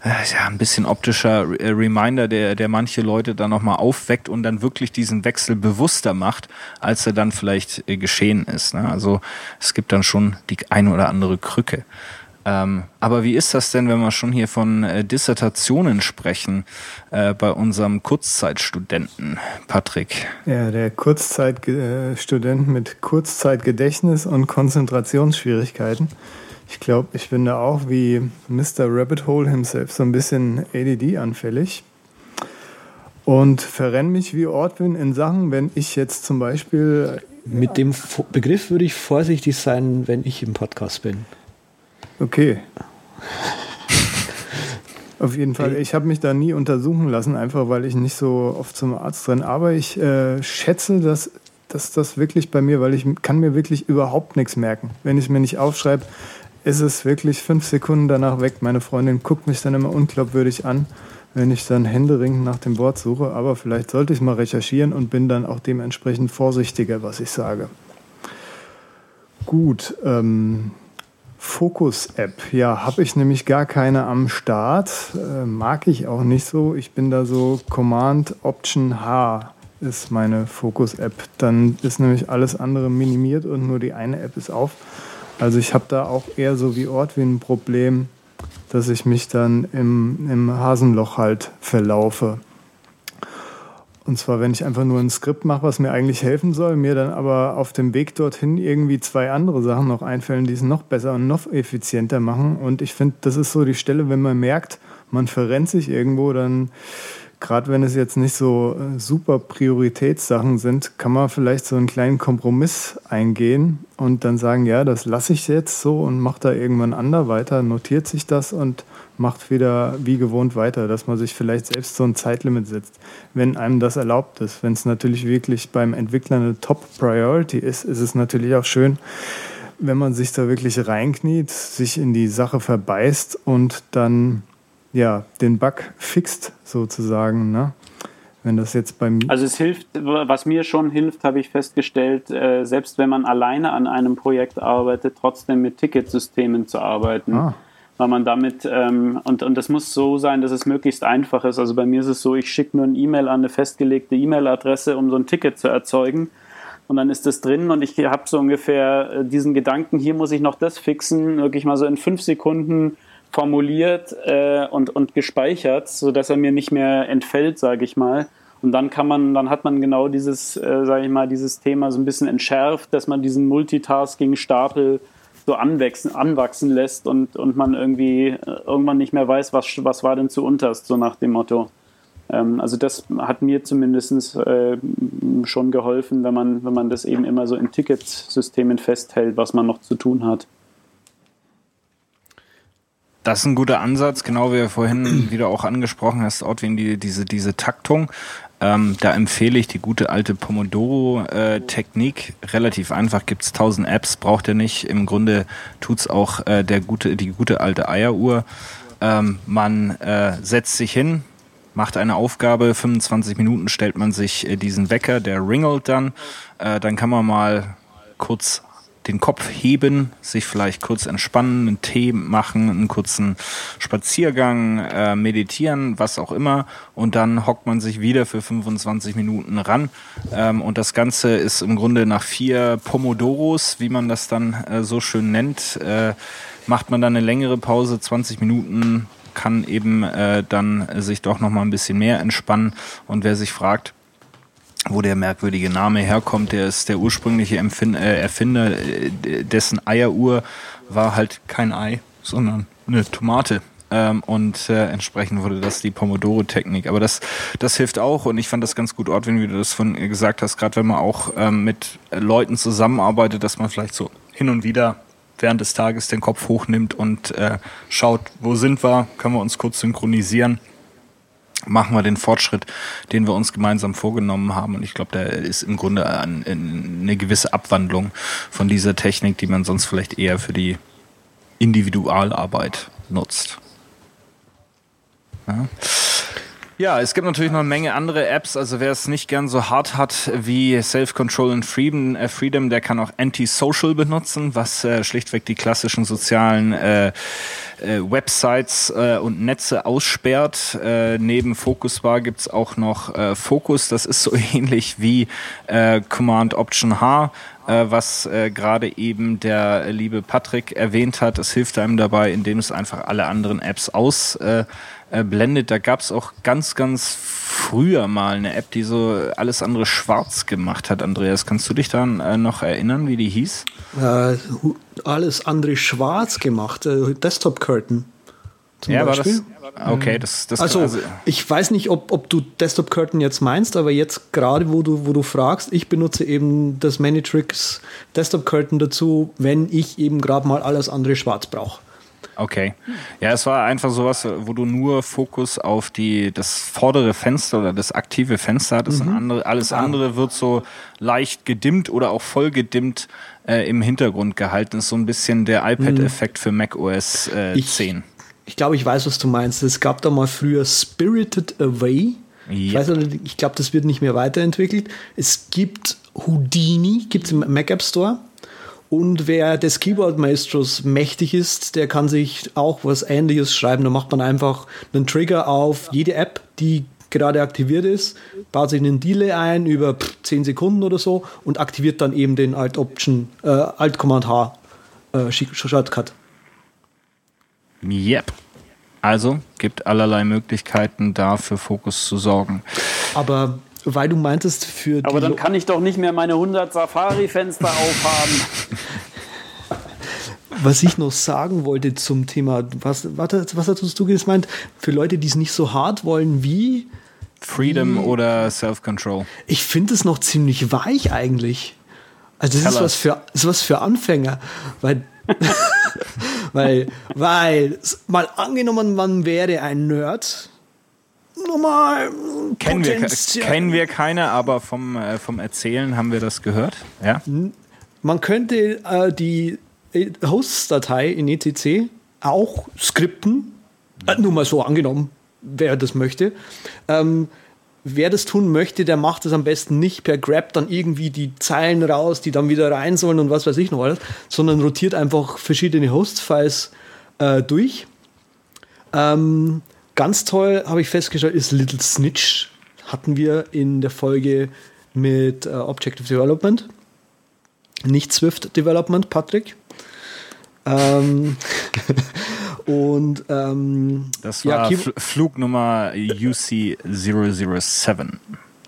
äh, ja, ein bisschen optischer äh, Reminder, der, der manche Leute dann nochmal aufweckt und dann wirklich diesen Wechsel bewusster macht, als er dann vielleicht äh, geschehen ist. Ne? Also es gibt dann schon die ein oder andere Krücke. Ähm, aber wie ist das denn, wenn wir schon hier von äh, Dissertationen sprechen, äh, bei unserem Kurzzeitstudenten, Patrick? Ja, der Kurzzeitstudent mit Kurzzeitgedächtnis und Konzentrationsschwierigkeiten. Ich glaube, ich bin da auch wie Mr. Rabbit Hole himself so ein bisschen ADD-anfällig und verrenne mich wie Ortwin in Sachen, wenn ich jetzt zum Beispiel Mit dem Fo- Begriff würde ich vorsichtig sein, wenn ich im Podcast bin. Okay. Auf jeden Fall. Ich habe mich da nie untersuchen lassen, einfach weil ich nicht so oft zum Arzt drin. Aber ich äh, schätze, dass, dass das wirklich bei mir, weil ich kann mir wirklich überhaupt nichts merken. Wenn ich mir nicht aufschreibe, ist es wirklich fünf Sekunden danach weg. Meine Freundin guckt mich dann immer unglaubwürdig an, wenn ich dann händeringend nach dem Wort suche. Aber vielleicht sollte ich mal recherchieren und bin dann auch dementsprechend vorsichtiger, was ich sage. Gut, ähm, Focus-App, ja, habe ich nämlich gar keine am Start. Äh, mag ich auch nicht so. Ich bin da so Command-Option-H ist meine Focus-App. Dann ist nämlich alles andere minimiert und nur die eine App ist auf. Also ich habe da auch eher so wie Ortwin ein Problem, dass ich mich dann im, im Hasenloch halt verlaufe. Und zwar, wenn ich einfach nur ein Skript mache, was mir eigentlich helfen soll, mir dann aber auf dem Weg dorthin irgendwie zwei andere Sachen noch einfällen, die es noch besser und noch effizienter machen. Und ich finde, das ist so die Stelle, wenn man merkt, man verrennt sich irgendwo, dann gerade wenn es jetzt nicht so äh, super Prioritätssachen sind, kann man vielleicht so einen kleinen Kompromiss eingehen und dann sagen, ja, das lasse ich jetzt so und mache da irgendwann ander weiter, notiert sich das und macht wieder wie gewohnt weiter, dass man sich vielleicht selbst so ein Zeitlimit setzt, wenn einem das erlaubt ist. Wenn es natürlich wirklich beim Entwickler eine Top-Priority ist, ist es natürlich auch schön, wenn man sich da wirklich reinkniet, sich in die Sache verbeißt und dann ja, den Bug fixt sozusagen. Ne? Wenn das jetzt beim. Also es hilft, was mir schon hilft, habe ich festgestellt, äh, selbst wenn man alleine an einem Projekt arbeitet, trotzdem mit Ticketsystemen zu arbeiten. Ah. Weil man damit, ähm, und, und das muss so sein, dass es möglichst einfach ist. Also bei mir ist es so, ich schicke nur ein E-Mail an eine festgelegte E-Mail-Adresse, um so ein Ticket zu erzeugen. Und dann ist das drin und ich habe so ungefähr äh, diesen Gedanken, hier muss ich noch das fixen, wirklich mal so in fünf Sekunden formuliert äh, und, und gespeichert, sodass er mir nicht mehr entfällt, sage ich mal. Und dann kann man, dann hat man genau dieses, äh, sage ich mal, dieses Thema so ein bisschen entschärft, dass man diesen Multitasking-Stapel so anwachsen, anwachsen lässt und, und man irgendwie äh, irgendwann nicht mehr weiß, was, was war denn zu unterst, so nach dem Motto. Ähm, also das hat mir zumindest äh, schon geholfen, wenn man, wenn man das eben immer so in Ticketsystemen festhält, was man noch zu tun hat. Das ist ein guter Ansatz, genau wie du vorhin wieder auch angesprochen hast, Ortwin, die, diese, diese Taktung. Ähm, da empfehle ich die gute alte Pomodoro-Technik. Äh, Relativ einfach, gibt's tausend Apps, braucht ihr nicht. Im Grunde tut's auch äh, der gute, die gute alte Eieruhr. Ähm, man äh, setzt sich hin, macht eine Aufgabe, 25 Minuten stellt man sich äh, diesen Wecker, der ringelt dann. Äh, dann kann man mal kurz den Kopf heben, sich vielleicht kurz entspannen, einen Tee machen, einen kurzen Spaziergang, äh, meditieren, was auch immer. Und dann hockt man sich wieder für 25 Minuten ran. Ähm, und das Ganze ist im Grunde nach vier Pomodoros, wie man das dann äh, so schön nennt, äh, macht man dann eine längere Pause, 20 Minuten, kann eben äh, dann sich doch noch mal ein bisschen mehr entspannen. Und wer sich fragt, wo der merkwürdige Name herkommt. Der ist der ursprüngliche Empfin äh, Erfinder, äh, dessen Eieruhr war halt kein Ei, sondern eine Tomate. Ähm, und äh, entsprechend wurde das die Pomodoro-Technik. Aber das, das hilft auch und ich fand das ganz gut, Ort, wenn du das von gesagt hast, gerade wenn man auch ähm, mit Leuten zusammenarbeitet, dass man vielleicht so hin und wieder während des Tages den Kopf hochnimmt und äh, schaut, wo sind wir, können wir uns kurz synchronisieren machen wir den Fortschritt, den wir uns gemeinsam vorgenommen haben. Und ich glaube, der ist im Grunde ein, eine gewisse Abwandlung von dieser Technik, die man sonst vielleicht eher für die Individualarbeit nutzt. Ja. Ja, es gibt natürlich noch eine Menge andere Apps. Also wer es nicht gern so hart hat wie Self-Control und Freedom, äh, Freedom, der kann auch Anti-Social benutzen, was äh, schlichtweg die klassischen sozialen äh, äh, Websites äh, und Netze aussperrt. Äh, neben Focusbar gibt's auch noch äh, Focus. Das ist so ähnlich wie äh, Command Option H äh, was äh, gerade eben der liebe Patrick erwähnt hat. Es hilft einem dabei, indem es einfach alle anderen Apps aus äh, blendet. Da gab es auch ganz, ganz früher mal eine App, die so alles andere schwarz gemacht hat. Andreas, kannst du dich daran äh, noch erinnern, wie die hieß? Äh, alles andere schwarz gemacht. Äh, Desktop Curtain. ja, Beispiel. war das? Okay, das, das also, also, ich weiß nicht, ob, ob du Desktop Curtain jetzt meinst, aber jetzt gerade, wo du, wo du fragst, ich benutze eben das Manytrix Desktop Curtain dazu, wenn ich eben gerade mal alles andere schwarz brauche. Okay. Ja, es war einfach sowas, wo du nur Fokus auf die, das vordere Fenster oder das aktive Fenster hattest. Mhm. Andere, alles andere wird so leicht gedimmt oder auch voll gedimmt äh, im Hintergrund gehalten. Das ist so ein bisschen der iPad-Effekt für Mac OS äh, ich, 10. Ich glaube, ich weiß, was du meinst. Es gab da mal früher Spirited Away. Yep. Ich, ich glaube, das wird nicht mehr weiterentwickelt. Es gibt Houdini, gibt es im Mac App Store. Und wer des Keyboard Maestros mächtig ist, der kann sich auch was ähnliches schreiben. Da macht man einfach einen Trigger auf jede App, die gerade aktiviert ist, baut sich einen Delay ein über 10 Sekunden oder so und aktiviert dann eben den Alt Option, äh, Alt Command H äh, Shortcut. Yep. Also gibt allerlei Möglichkeiten, da für Fokus zu sorgen. Aber weil du meintest für Aber dann kann ich doch nicht mehr meine 100 Safari-Fenster aufhaben. Was ich noch sagen wollte zum Thema, was, warte, was hattest du gemeint? Für Leute, die es nicht so hart wollen wie Freedom oder Self-Control? Ich finde es noch ziemlich weich eigentlich. Also das ist was, für, ist was für Anfänger. Weil, weil, weil, mal angenommen, man wäre ein Nerd. Normal. Kennen wir, kennen wir keine, aber vom, äh, vom Erzählen haben wir das gehört. Ja? Man könnte äh, die Hosts-Datei in ETC auch skripten. Äh, nur mal so angenommen, wer das möchte. Ähm, wer das tun möchte, der macht das am besten nicht per Grab dann irgendwie die Zeilen raus, die dann wieder rein sollen und was weiß ich noch alles, sondern rotiert einfach verschiedene Host-Files äh, durch. Ähm, ganz toll habe ich festgestellt, ist Little Snitch. Hatten wir in der Folge mit äh, Objective Development. Nicht Swift Development, Patrick. Ähm, und ähm, das war ja, Flugnummer UC007.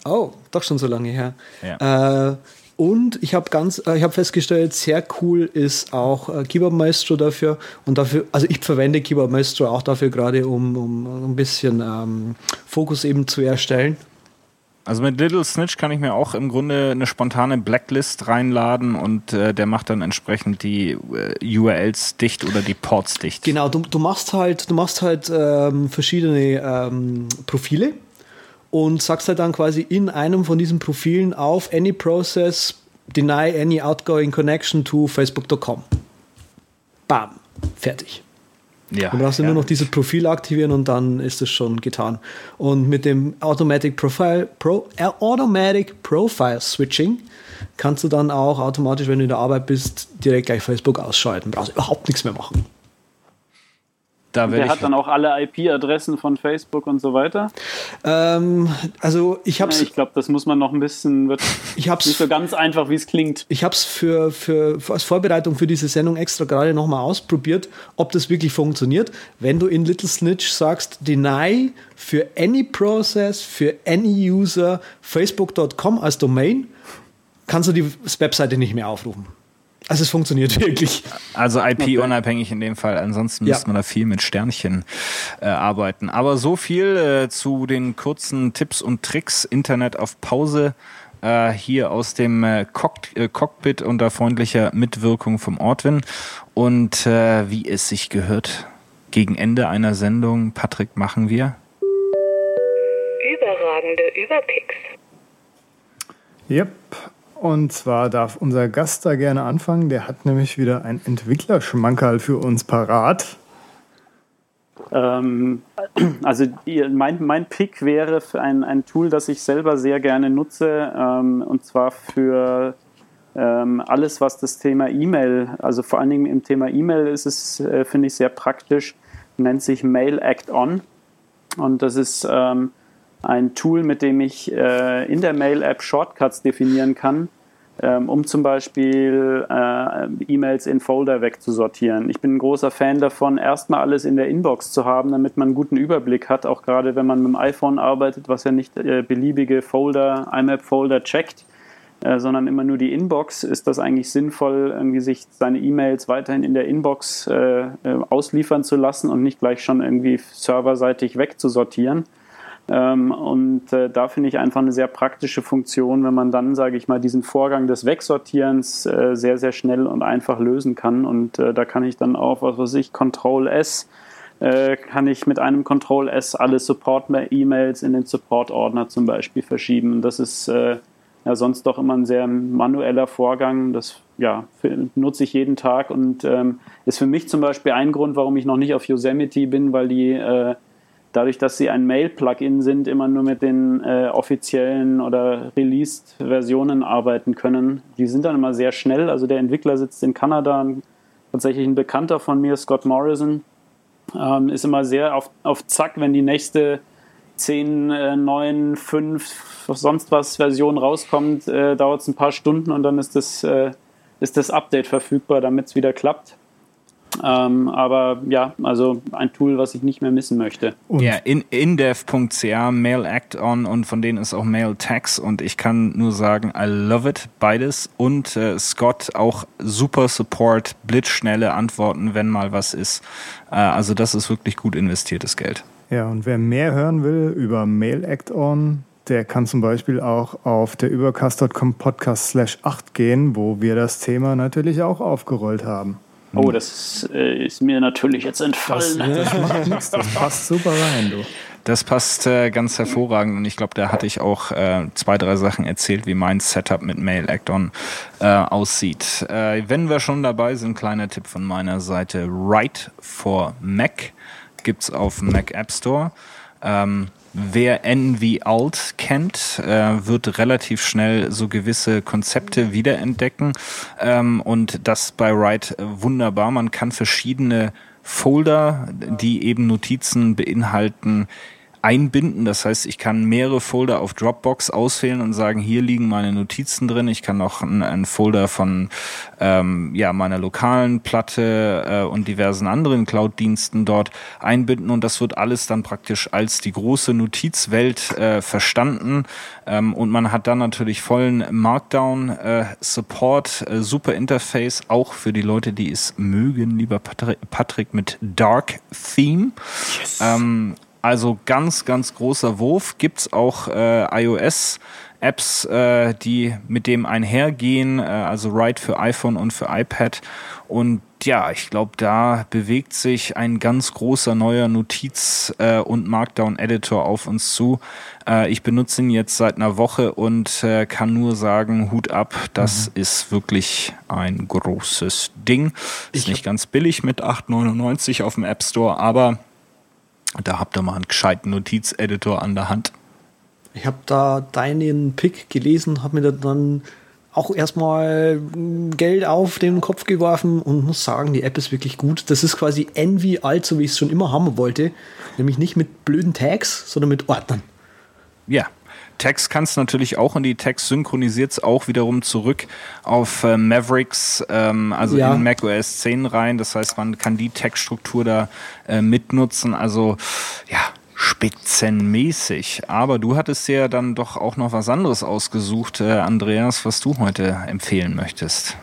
Oh, doch schon so lange her. Ja. Äh, und ich habe ganz, äh, ich habe festgestellt, sehr cool ist auch äh, Keyboard Maestro dafür und dafür, also ich verwende Keyboard Maestro auch dafür gerade, um, um ein bisschen ähm, Fokus eben zu erstellen. Also mit Little Snitch kann ich mir auch im Grunde eine spontane Blacklist reinladen und äh, der macht dann entsprechend die äh, URLs dicht oder die Ports dicht. Genau, du, du machst halt, du machst halt ähm, verschiedene ähm, Profile und sagst halt dann quasi in einem von diesen Profilen auf any process deny any outgoing connection to facebook.com. Bam, fertig. Ja, du brauchst ja. nur noch dieses Profil aktivieren und dann ist es schon getan. Und mit dem Automatic Profile, Pro, äh, Automatic Profile Switching kannst du dann auch automatisch, wenn du in der Arbeit bist, direkt gleich Facebook ausschalten. Brauchst überhaupt nichts mehr machen. Da der hat dann auch alle IP-Adressen von Facebook und so weiter. Ähm, also ich habe Ich glaube, das muss man noch ein bisschen. Wird ich hab's, nicht so ganz einfach, wie es klingt. Ich habe es für, für, als Vorbereitung für diese Sendung extra gerade nochmal ausprobiert, ob das wirklich funktioniert. Wenn du in Little Snitch sagst, deny für any process, für any user, facebook.com als Domain, kannst du die Webseite nicht mehr aufrufen. Also es funktioniert wirklich. Also IP-unabhängig in dem Fall. Ansonsten ja. müsste man da viel mit Sternchen äh, arbeiten. Aber so viel äh, zu den kurzen Tipps und Tricks. Internet auf Pause äh, hier aus dem äh, Cock äh, Cockpit unter freundlicher Mitwirkung vom Ortwin. Und äh, wie es sich gehört, gegen Ende einer Sendung, Patrick, machen wir überragende Überpicks. Yep, und zwar darf unser Gast da gerne anfangen. Der hat nämlich wieder ein Entwicklerschmankerl für uns parat. Ähm, also mein, mein Pick wäre für ein, ein Tool, das ich selber sehr gerne nutze, ähm, und zwar für ähm, alles, was das Thema E-Mail, also vor allen Dingen im Thema E-Mail ist es, äh, finde ich, sehr praktisch, nennt sich Mail Act On. Und das ist ähm, ein Tool, mit dem ich äh, in der Mail-App Shortcuts definieren kann, ähm, um zum Beispiel äh, E-Mails in Folder wegzusortieren. Ich bin ein großer Fan davon, erstmal alles in der Inbox zu haben, damit man einen guten Überblick hat, auch gerade wenn man mit dem iPhone arbeitet, was ja nicht äh, beliebige Folder, IMAP-Folder checkt. Äh, sondern immer nur die Inbox, ist das eigentlich sinnvoll, irgendwie sich seine E-Mails weiterhin in der Inbox äh, äh, ausliefern zu lassen und nicht gleich schon irgendwie serverseitig wegzusortieren. Ähm, und äh, da finde ich einfach eine sehr praktische Funktion, wenn man dann, sage ich mal, diesen Vorgang des Wegsortierens äh, sehr, sehr schnell und einfach lösen kann. Und äh, da kann ich dann auch, was weiß ich, Control S, kann ich mit einem Control S alle Support-E-Mails in den Support-Ordner zum Beispiel verschieben. Das ist ja sonst doch immer ein sehr manueller Vorgang. Das ja, nutze ich jeden Tag und ähm, ist für mich zum Beispiel ein Grund, warum ich noch nicht auf Yosemite bin, weil die dadurch, dass sie ein Mail-Plugin sind, immer nur mit den äh, offiziellen oder Released-Versionen arbeiten können. Die sind dann immer sehr schnell. Also der Entwickler sitzt in Kanada, tatsächlich ein Bekannter von mir, Scott Morrison, ähm, ist immer sehr auf, auf Zack, wenn die nächste 10, äh, 9, 5, sonst was Version rauskommt, äh, dauert es ein paar Stunden und dann ist das, äh, ist das Update verfügbar, damit es wieder klappt. Ähm, aber ja, also ein Tool, was ich nicht mehr missen möchte. Und ja, in, indev.ca, Mail Act-On und von denen ist auch Mail Tags und ich kann nur sagen, I love it, beides. Und äh, Scott auch super Support, blitzschnelle Antworten, wenn mal was ist. Äh, also das ist wirklich gut investiertes Geld. Ja, und wer mehr hören will über Mail Act-On, der kann zum Beispiel auch auf der übercast.com Podcast slash 8 gehen, wo wir das Thema natürlich auch aufgerollt haben. Oh, das äh, ist mir natürlich jetzt entfallen. Das, das macht nichts, das passt super rein, du. Das passt äh, ganz hervorragend und ich glaube, da hatte ich auch äh, zwei, drei Sachen erzählt, wie mein Setup mit Mail Acton äh, aussieht. Äh, wenn wir schon dabei sind, kleiner Tipp von meiner Seite, Write for Mac gibt's auf Mac App Store. Ähm, Wer NV Alt kennt, äh, wird relativ schnell so gewisse Konzepte wiederentdecken ähm, und das bei Write wunderbar. Man kann verschiedene Folder, die eben Notizen beinhalten, einbinden. Das heißt, ich kann mehrere Folder auf Dropbox auswählen und sagen, hier liegen meine Notizen drin. Ich kann auch einen, Folder von ähm, ja, meiner lokalen Platte äh, und diversen anderen Cloud-Diensten dort einbinden und das wird alles dann praktisch als die große Notizwelt äh, verstanden. Ähm, und man hat dann natürlich vollen Markdown-Support, äh, äh, super Interface, auch für die Leute, die es mögen, lieber Patrick, Patrick mit Dark Theme. Yes. Ähm, also ganz, ganz großer Wurf. Gibt's auch äh, iOS. Apps, äh, die mit dem einhergehen, äh, also Write für iPhone und für iPad. Und ja, ich glaube, da bewegt sich ein ganz großer neuer Notiz- äh, und Markdown-Editor auf uns zu. Äh, ich benutze ihn jetzt seit einer Woche und äh, kann nur sagen, Hut ab, das mhm. ist wirklich ein großes Ding. Ist ich nicht ganz billig mit 8,99 auf dem App Store, aber da habt ihr mal einen gescheiten Notizeditor an der Hand. Ich habe da deinen Pick gelesen, habe mir dann auch erstmal Geld auf den Kopf geworfen und muss sagen, die App ist wirklich gut. Das ist quasi Envy alt, so wie ich es schon immer haben wollte. Nämlich nicht mit blöden Tags, sondern mit Ordnern. Ja, Text kannst du natürlich auch und die Text synchronisiert es auch wiederum zurück auf äh, Mavericks, ähm, also ja. in macOS 10 rein. Das heißt, man kann die Textstruktur da äh, mitnutzen. Also ja, spitzenmäßig. Aber du hattest ja dann doch auch noch was anderes ausgesucht, äh, Andreas, was du heute empfehlen möchtest.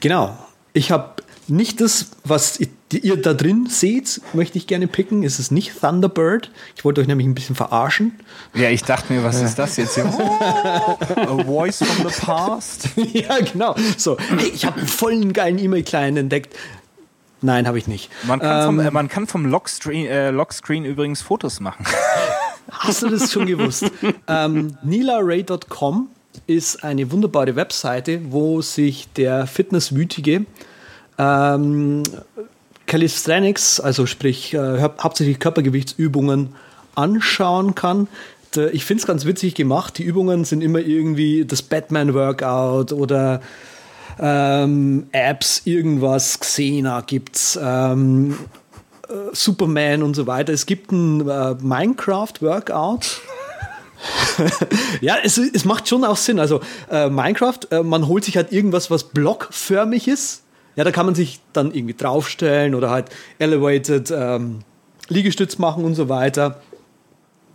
Genau. Ich habe nicht das, was ihr da drin seht, möchte ich gerne picken. Es ist nicht Thunderbird. Ich wollte euch nämlich ein bisschen verarschen. Ja, ich dachte mir, was ist das jetzt hier? Oh, a voice from the past. ja, genau. So, hey, ich habe einen vollen geilen E-Mail-Client entdeckt. Nein, habe ich nicht. Man kann, ähm, vom, äh, man kann vom Lockscreen, äh, Lockscreen übrigens Fotos machen. Hast du das schon gewusst? ähm, NilaRay.com ist eine wunderbare Webseite, wo sich der Fitnesswütige ähm, Calisthenics, also sprich äh, hauptsächlich Körpergewichtsübungen, anschauen kann. Ich finde es ganz witzig gemacht. Die Übungen sind immer irgendwie das Batman-Workout oder ähm, Apps, irgendwas, Xena gibt's, ähm, äh, Superman und so weiter. Es gibt ein äh, Minecraft-Workout. ja, es, es macht schon auch Sinn. Also äh, Minecraft, äh, man holt sich halt irgendwas, was blockförmig ist ja, da kann man sich dann irgendwie draufstellen oder halt elevated ähm, Liegestütz machen und so weiter.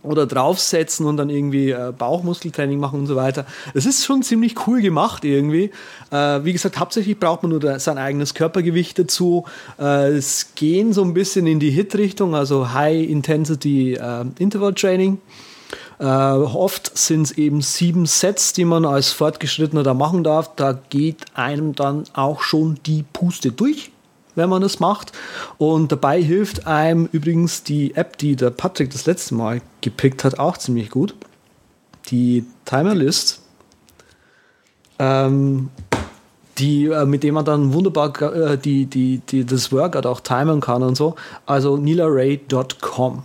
Oder draufsetzen und dann irgendwie äh, Bauchmuskeltraining machen und so weiter. Es ist schon ziemlich cool gemacht irgendwie. Äh, wie gesagt, hauptsächlich braucht man nur sein eigenes Körpergewicht dazu. Äh, es gehen so ein bisschen in die Hit-Richtung, also High Intensity äh, Interval Training. Äh, oft sind es eben sieben Sets, die man als Fortgeschrittener da machen darf. Da geht einem dann auch schon die Puste durch, wenn man das macht. Und dabei hilft einem übrigens die App, die der Patrick das letzte Mal gepickt hat, auch ziemlich gut. Die Timer List. Ähm, die, äh, mit dem man dann wunderbar äh, die, die, die, das Workout auch timen kann und so. Also nilaray.com.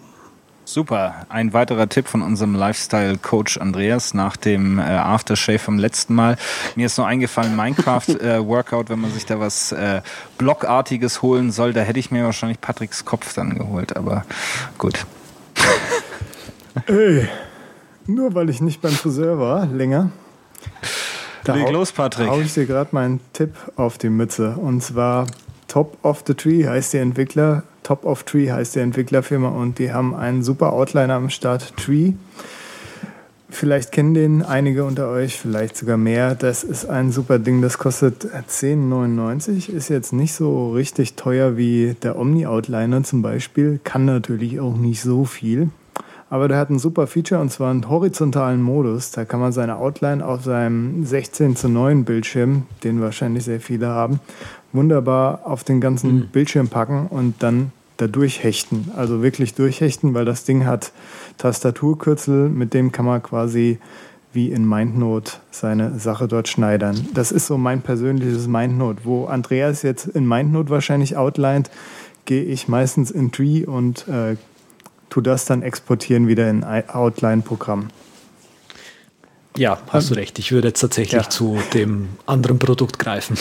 Super. Ein weiterer Tipp von unserem Lifestyle-Coach Andreas nach dem äh, Aftershave vom letzten Mal. Mir ist noch eingefallen, Minecraft-Workout, äh, wenn man sich da was äh, Blockartiges holen soll, da hätte ich mir wahrscheinlich Patricks Kopf dann geholt, aber gut. Ey, nur weil ich nicht beim Friseur war, länger. Da Leg los, Patrick. hau ich dir gerade meinen Tipp auf die Mütze. Und zwar Top of the Tree heißt die Entwickler, Top of Tree heißt die Entwicklerfirma und die haben einen super Outliner am Start, Tree. Vielleicht kennen den einige unter euch, vielleicht sogar mehr. Das ist ein super Ding, das kostet 10,99, ist jetzt nicht so richtig teuer wie der Omni Outliner zum Beispiel, kann natürlich auch nicht so viel. Aber der hat ein super Feature und zwar einen horizontalen Modus. Da kann man seine Outline auf seinem 16 zu 9 Bildschirm, den wahrscheinlich sehr viele haben, wunderbar auf den ganzen mhm. Bildschirm packen und dann da durchhechten. Also wirklich durchhechten, weil das Ding hat Tastaturkürzel, mit dem kann man quasi wie in MindNote seine Sache dort schneidern. Das ist so mein persönliches MindNote. Wo Andreas jetzt in MindNote wahrscheinlich outlined, gehe ich meistens in Tree und äh, tu das dann exportieren wieder in Outline-Programm. Ja, hast du recht. Ich würde jetzt tatsächlich ja. zu dem anderen Produkt greifen.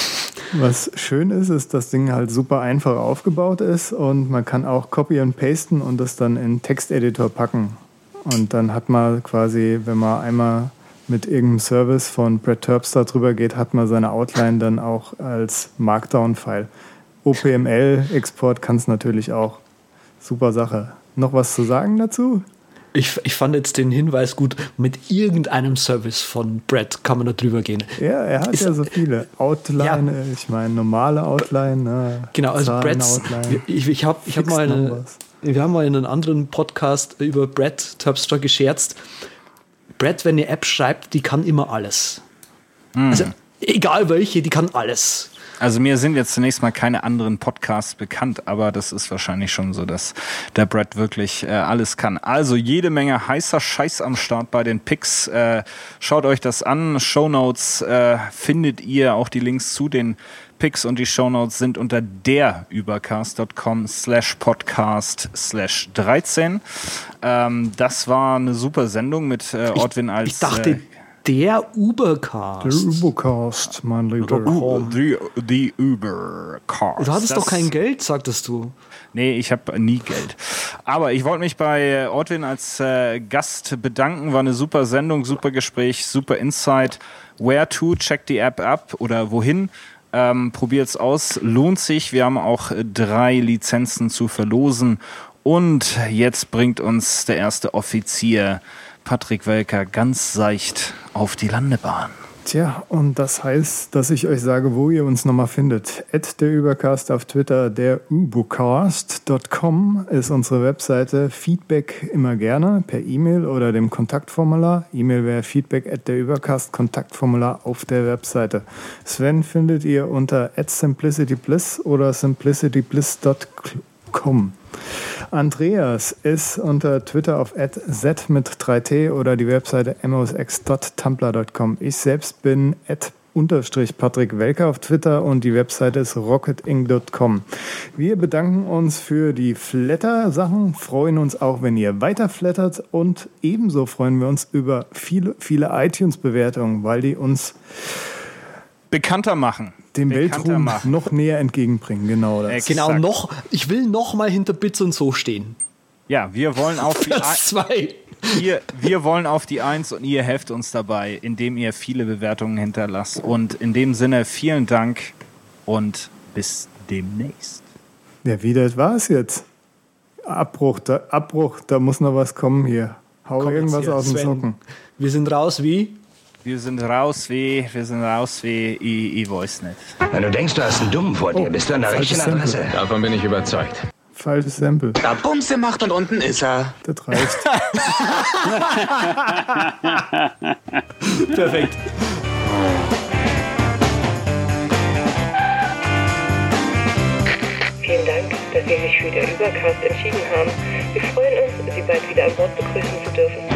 Was schön ist, ist, dass das Ding halt super einfach aufgebaut ist und man kann auch copy und pasten und das dann in Texteditor packen. Und dann hat man quasi, wenn man einmal mit irgendeinem Service von Brett Terpstar drüber geht, hat man seine Outline dann auch als Markdown-File. OPML-Export kann es natürlich auch. Super Sache. Noch was zu sagen dazu? Ich, ich fand jetzt den Hinweis gut, mit irgendeinem Service von Brett kann man da drüber gehen. Ja, er hat Ist, ja so viele. Outline, ja. ich meine, normale Outline. Ne, genau, also Brett. Ich, ich habe ich hab mal eine, wir haben mal in einem anderen Podcast über Brett Terpstra gescherzt. Brett, wenn eine App schreibt, die kann immer alles. Mhm. Also egal welche, die kann alles. Also mir sind jetzt zunächst mal keine anderen Podcasts bekannt, aber das ist wahrscheinlich schon so, dass der Brad wirklich äh, alles kann. Also jede Menge heißer Scheiß am Start bei den Picks. Äh, schaut euch das an. Show Notes äh, findet ihr auch die Links zu den Picks und die Shownotes sind unter derübercast.com slash podcast slash 13. Ähm, das war eine super Sendung mit äh, Ortwin als... Ich dachte, äh, der Ubercast. Der Ubercast, mein Lieber. The, the Ubercast. Du hattest das, doch kein Geld, sagtest du. Nee, ich habe nie Geld. Aber ich wollte mich bei Ortwin als äh, Gast bedanken. War eine super Sendung, super Gespräch, super Insight. Where to? Check die App ab oder wohin? Ähm, probiert's aus, lohnt sich. Wir haben auch drei Lizenzen zu verlosen. Und jetzt bringt uns der erste Offizier Patrick Welker ganz seicht auf die Landebahn. Tja, und das heißt, dass ich euch sage, wo ihr uns nochmal findet. At der Übercast auf Twitter, der ubocast.com ist unsere Webseite. Feedback immer gerne per E-Mail oder dem Kontaktformular. E-Mail wäre feedback at der Übercast, Kontaktformular auf der Webseite. Sven findet ihr unter at simplicitybliss oder simplicitybliss.com. Andreas ist unter Twitter auf z mit 3t oder die Webseite mosx.tumblr.com. Ich selbst bin at unterstrich Patrick Welker auf Twitter und die Webseite ist rocketing.com. Wir bedanken uns für die Flatter-Sachen, freuen uns auch, wenn ihr weiter flattert und ebenso freuen wir uns über viele, viele iTunes-Bewertungen, weil die uns bekannter machen dem Weltruhm machen. noch näher entgegenbringen. Genau, das. genau noch. Ich will noch mal hinter Bits und so stehen. Ja, wir wollen auf die zwei. Wir, wir wollen auf die Eins und ihr helft uns dabei, indem ihr viele Bewertungen hinterlasst. Und in dem Sinne vielen Dank und bis demnächst. Ja, wie das war's jetzt? Abbruch, da, Abbruch, da muss noch was kommen hier. Hau Komm irgendwas aus dem Socken. Wir sind raus wie? Wir sind raus wie, wir sind raus wie, ich, ich weiß nicht. Wenn du denkst, du hast einen Dummen vor dir, oh, bist du an der richtigen Adresse. Davon bin ich überzeugt. Falsches Sample. Da Bumse macht und unten ist er. Das reicht. Perfekt. Vielen Dank, dass Sie sich für den Übercast entschieden haben. Wir freuen uns, Sie bald wieder an Bord begrüßen zu dürfen.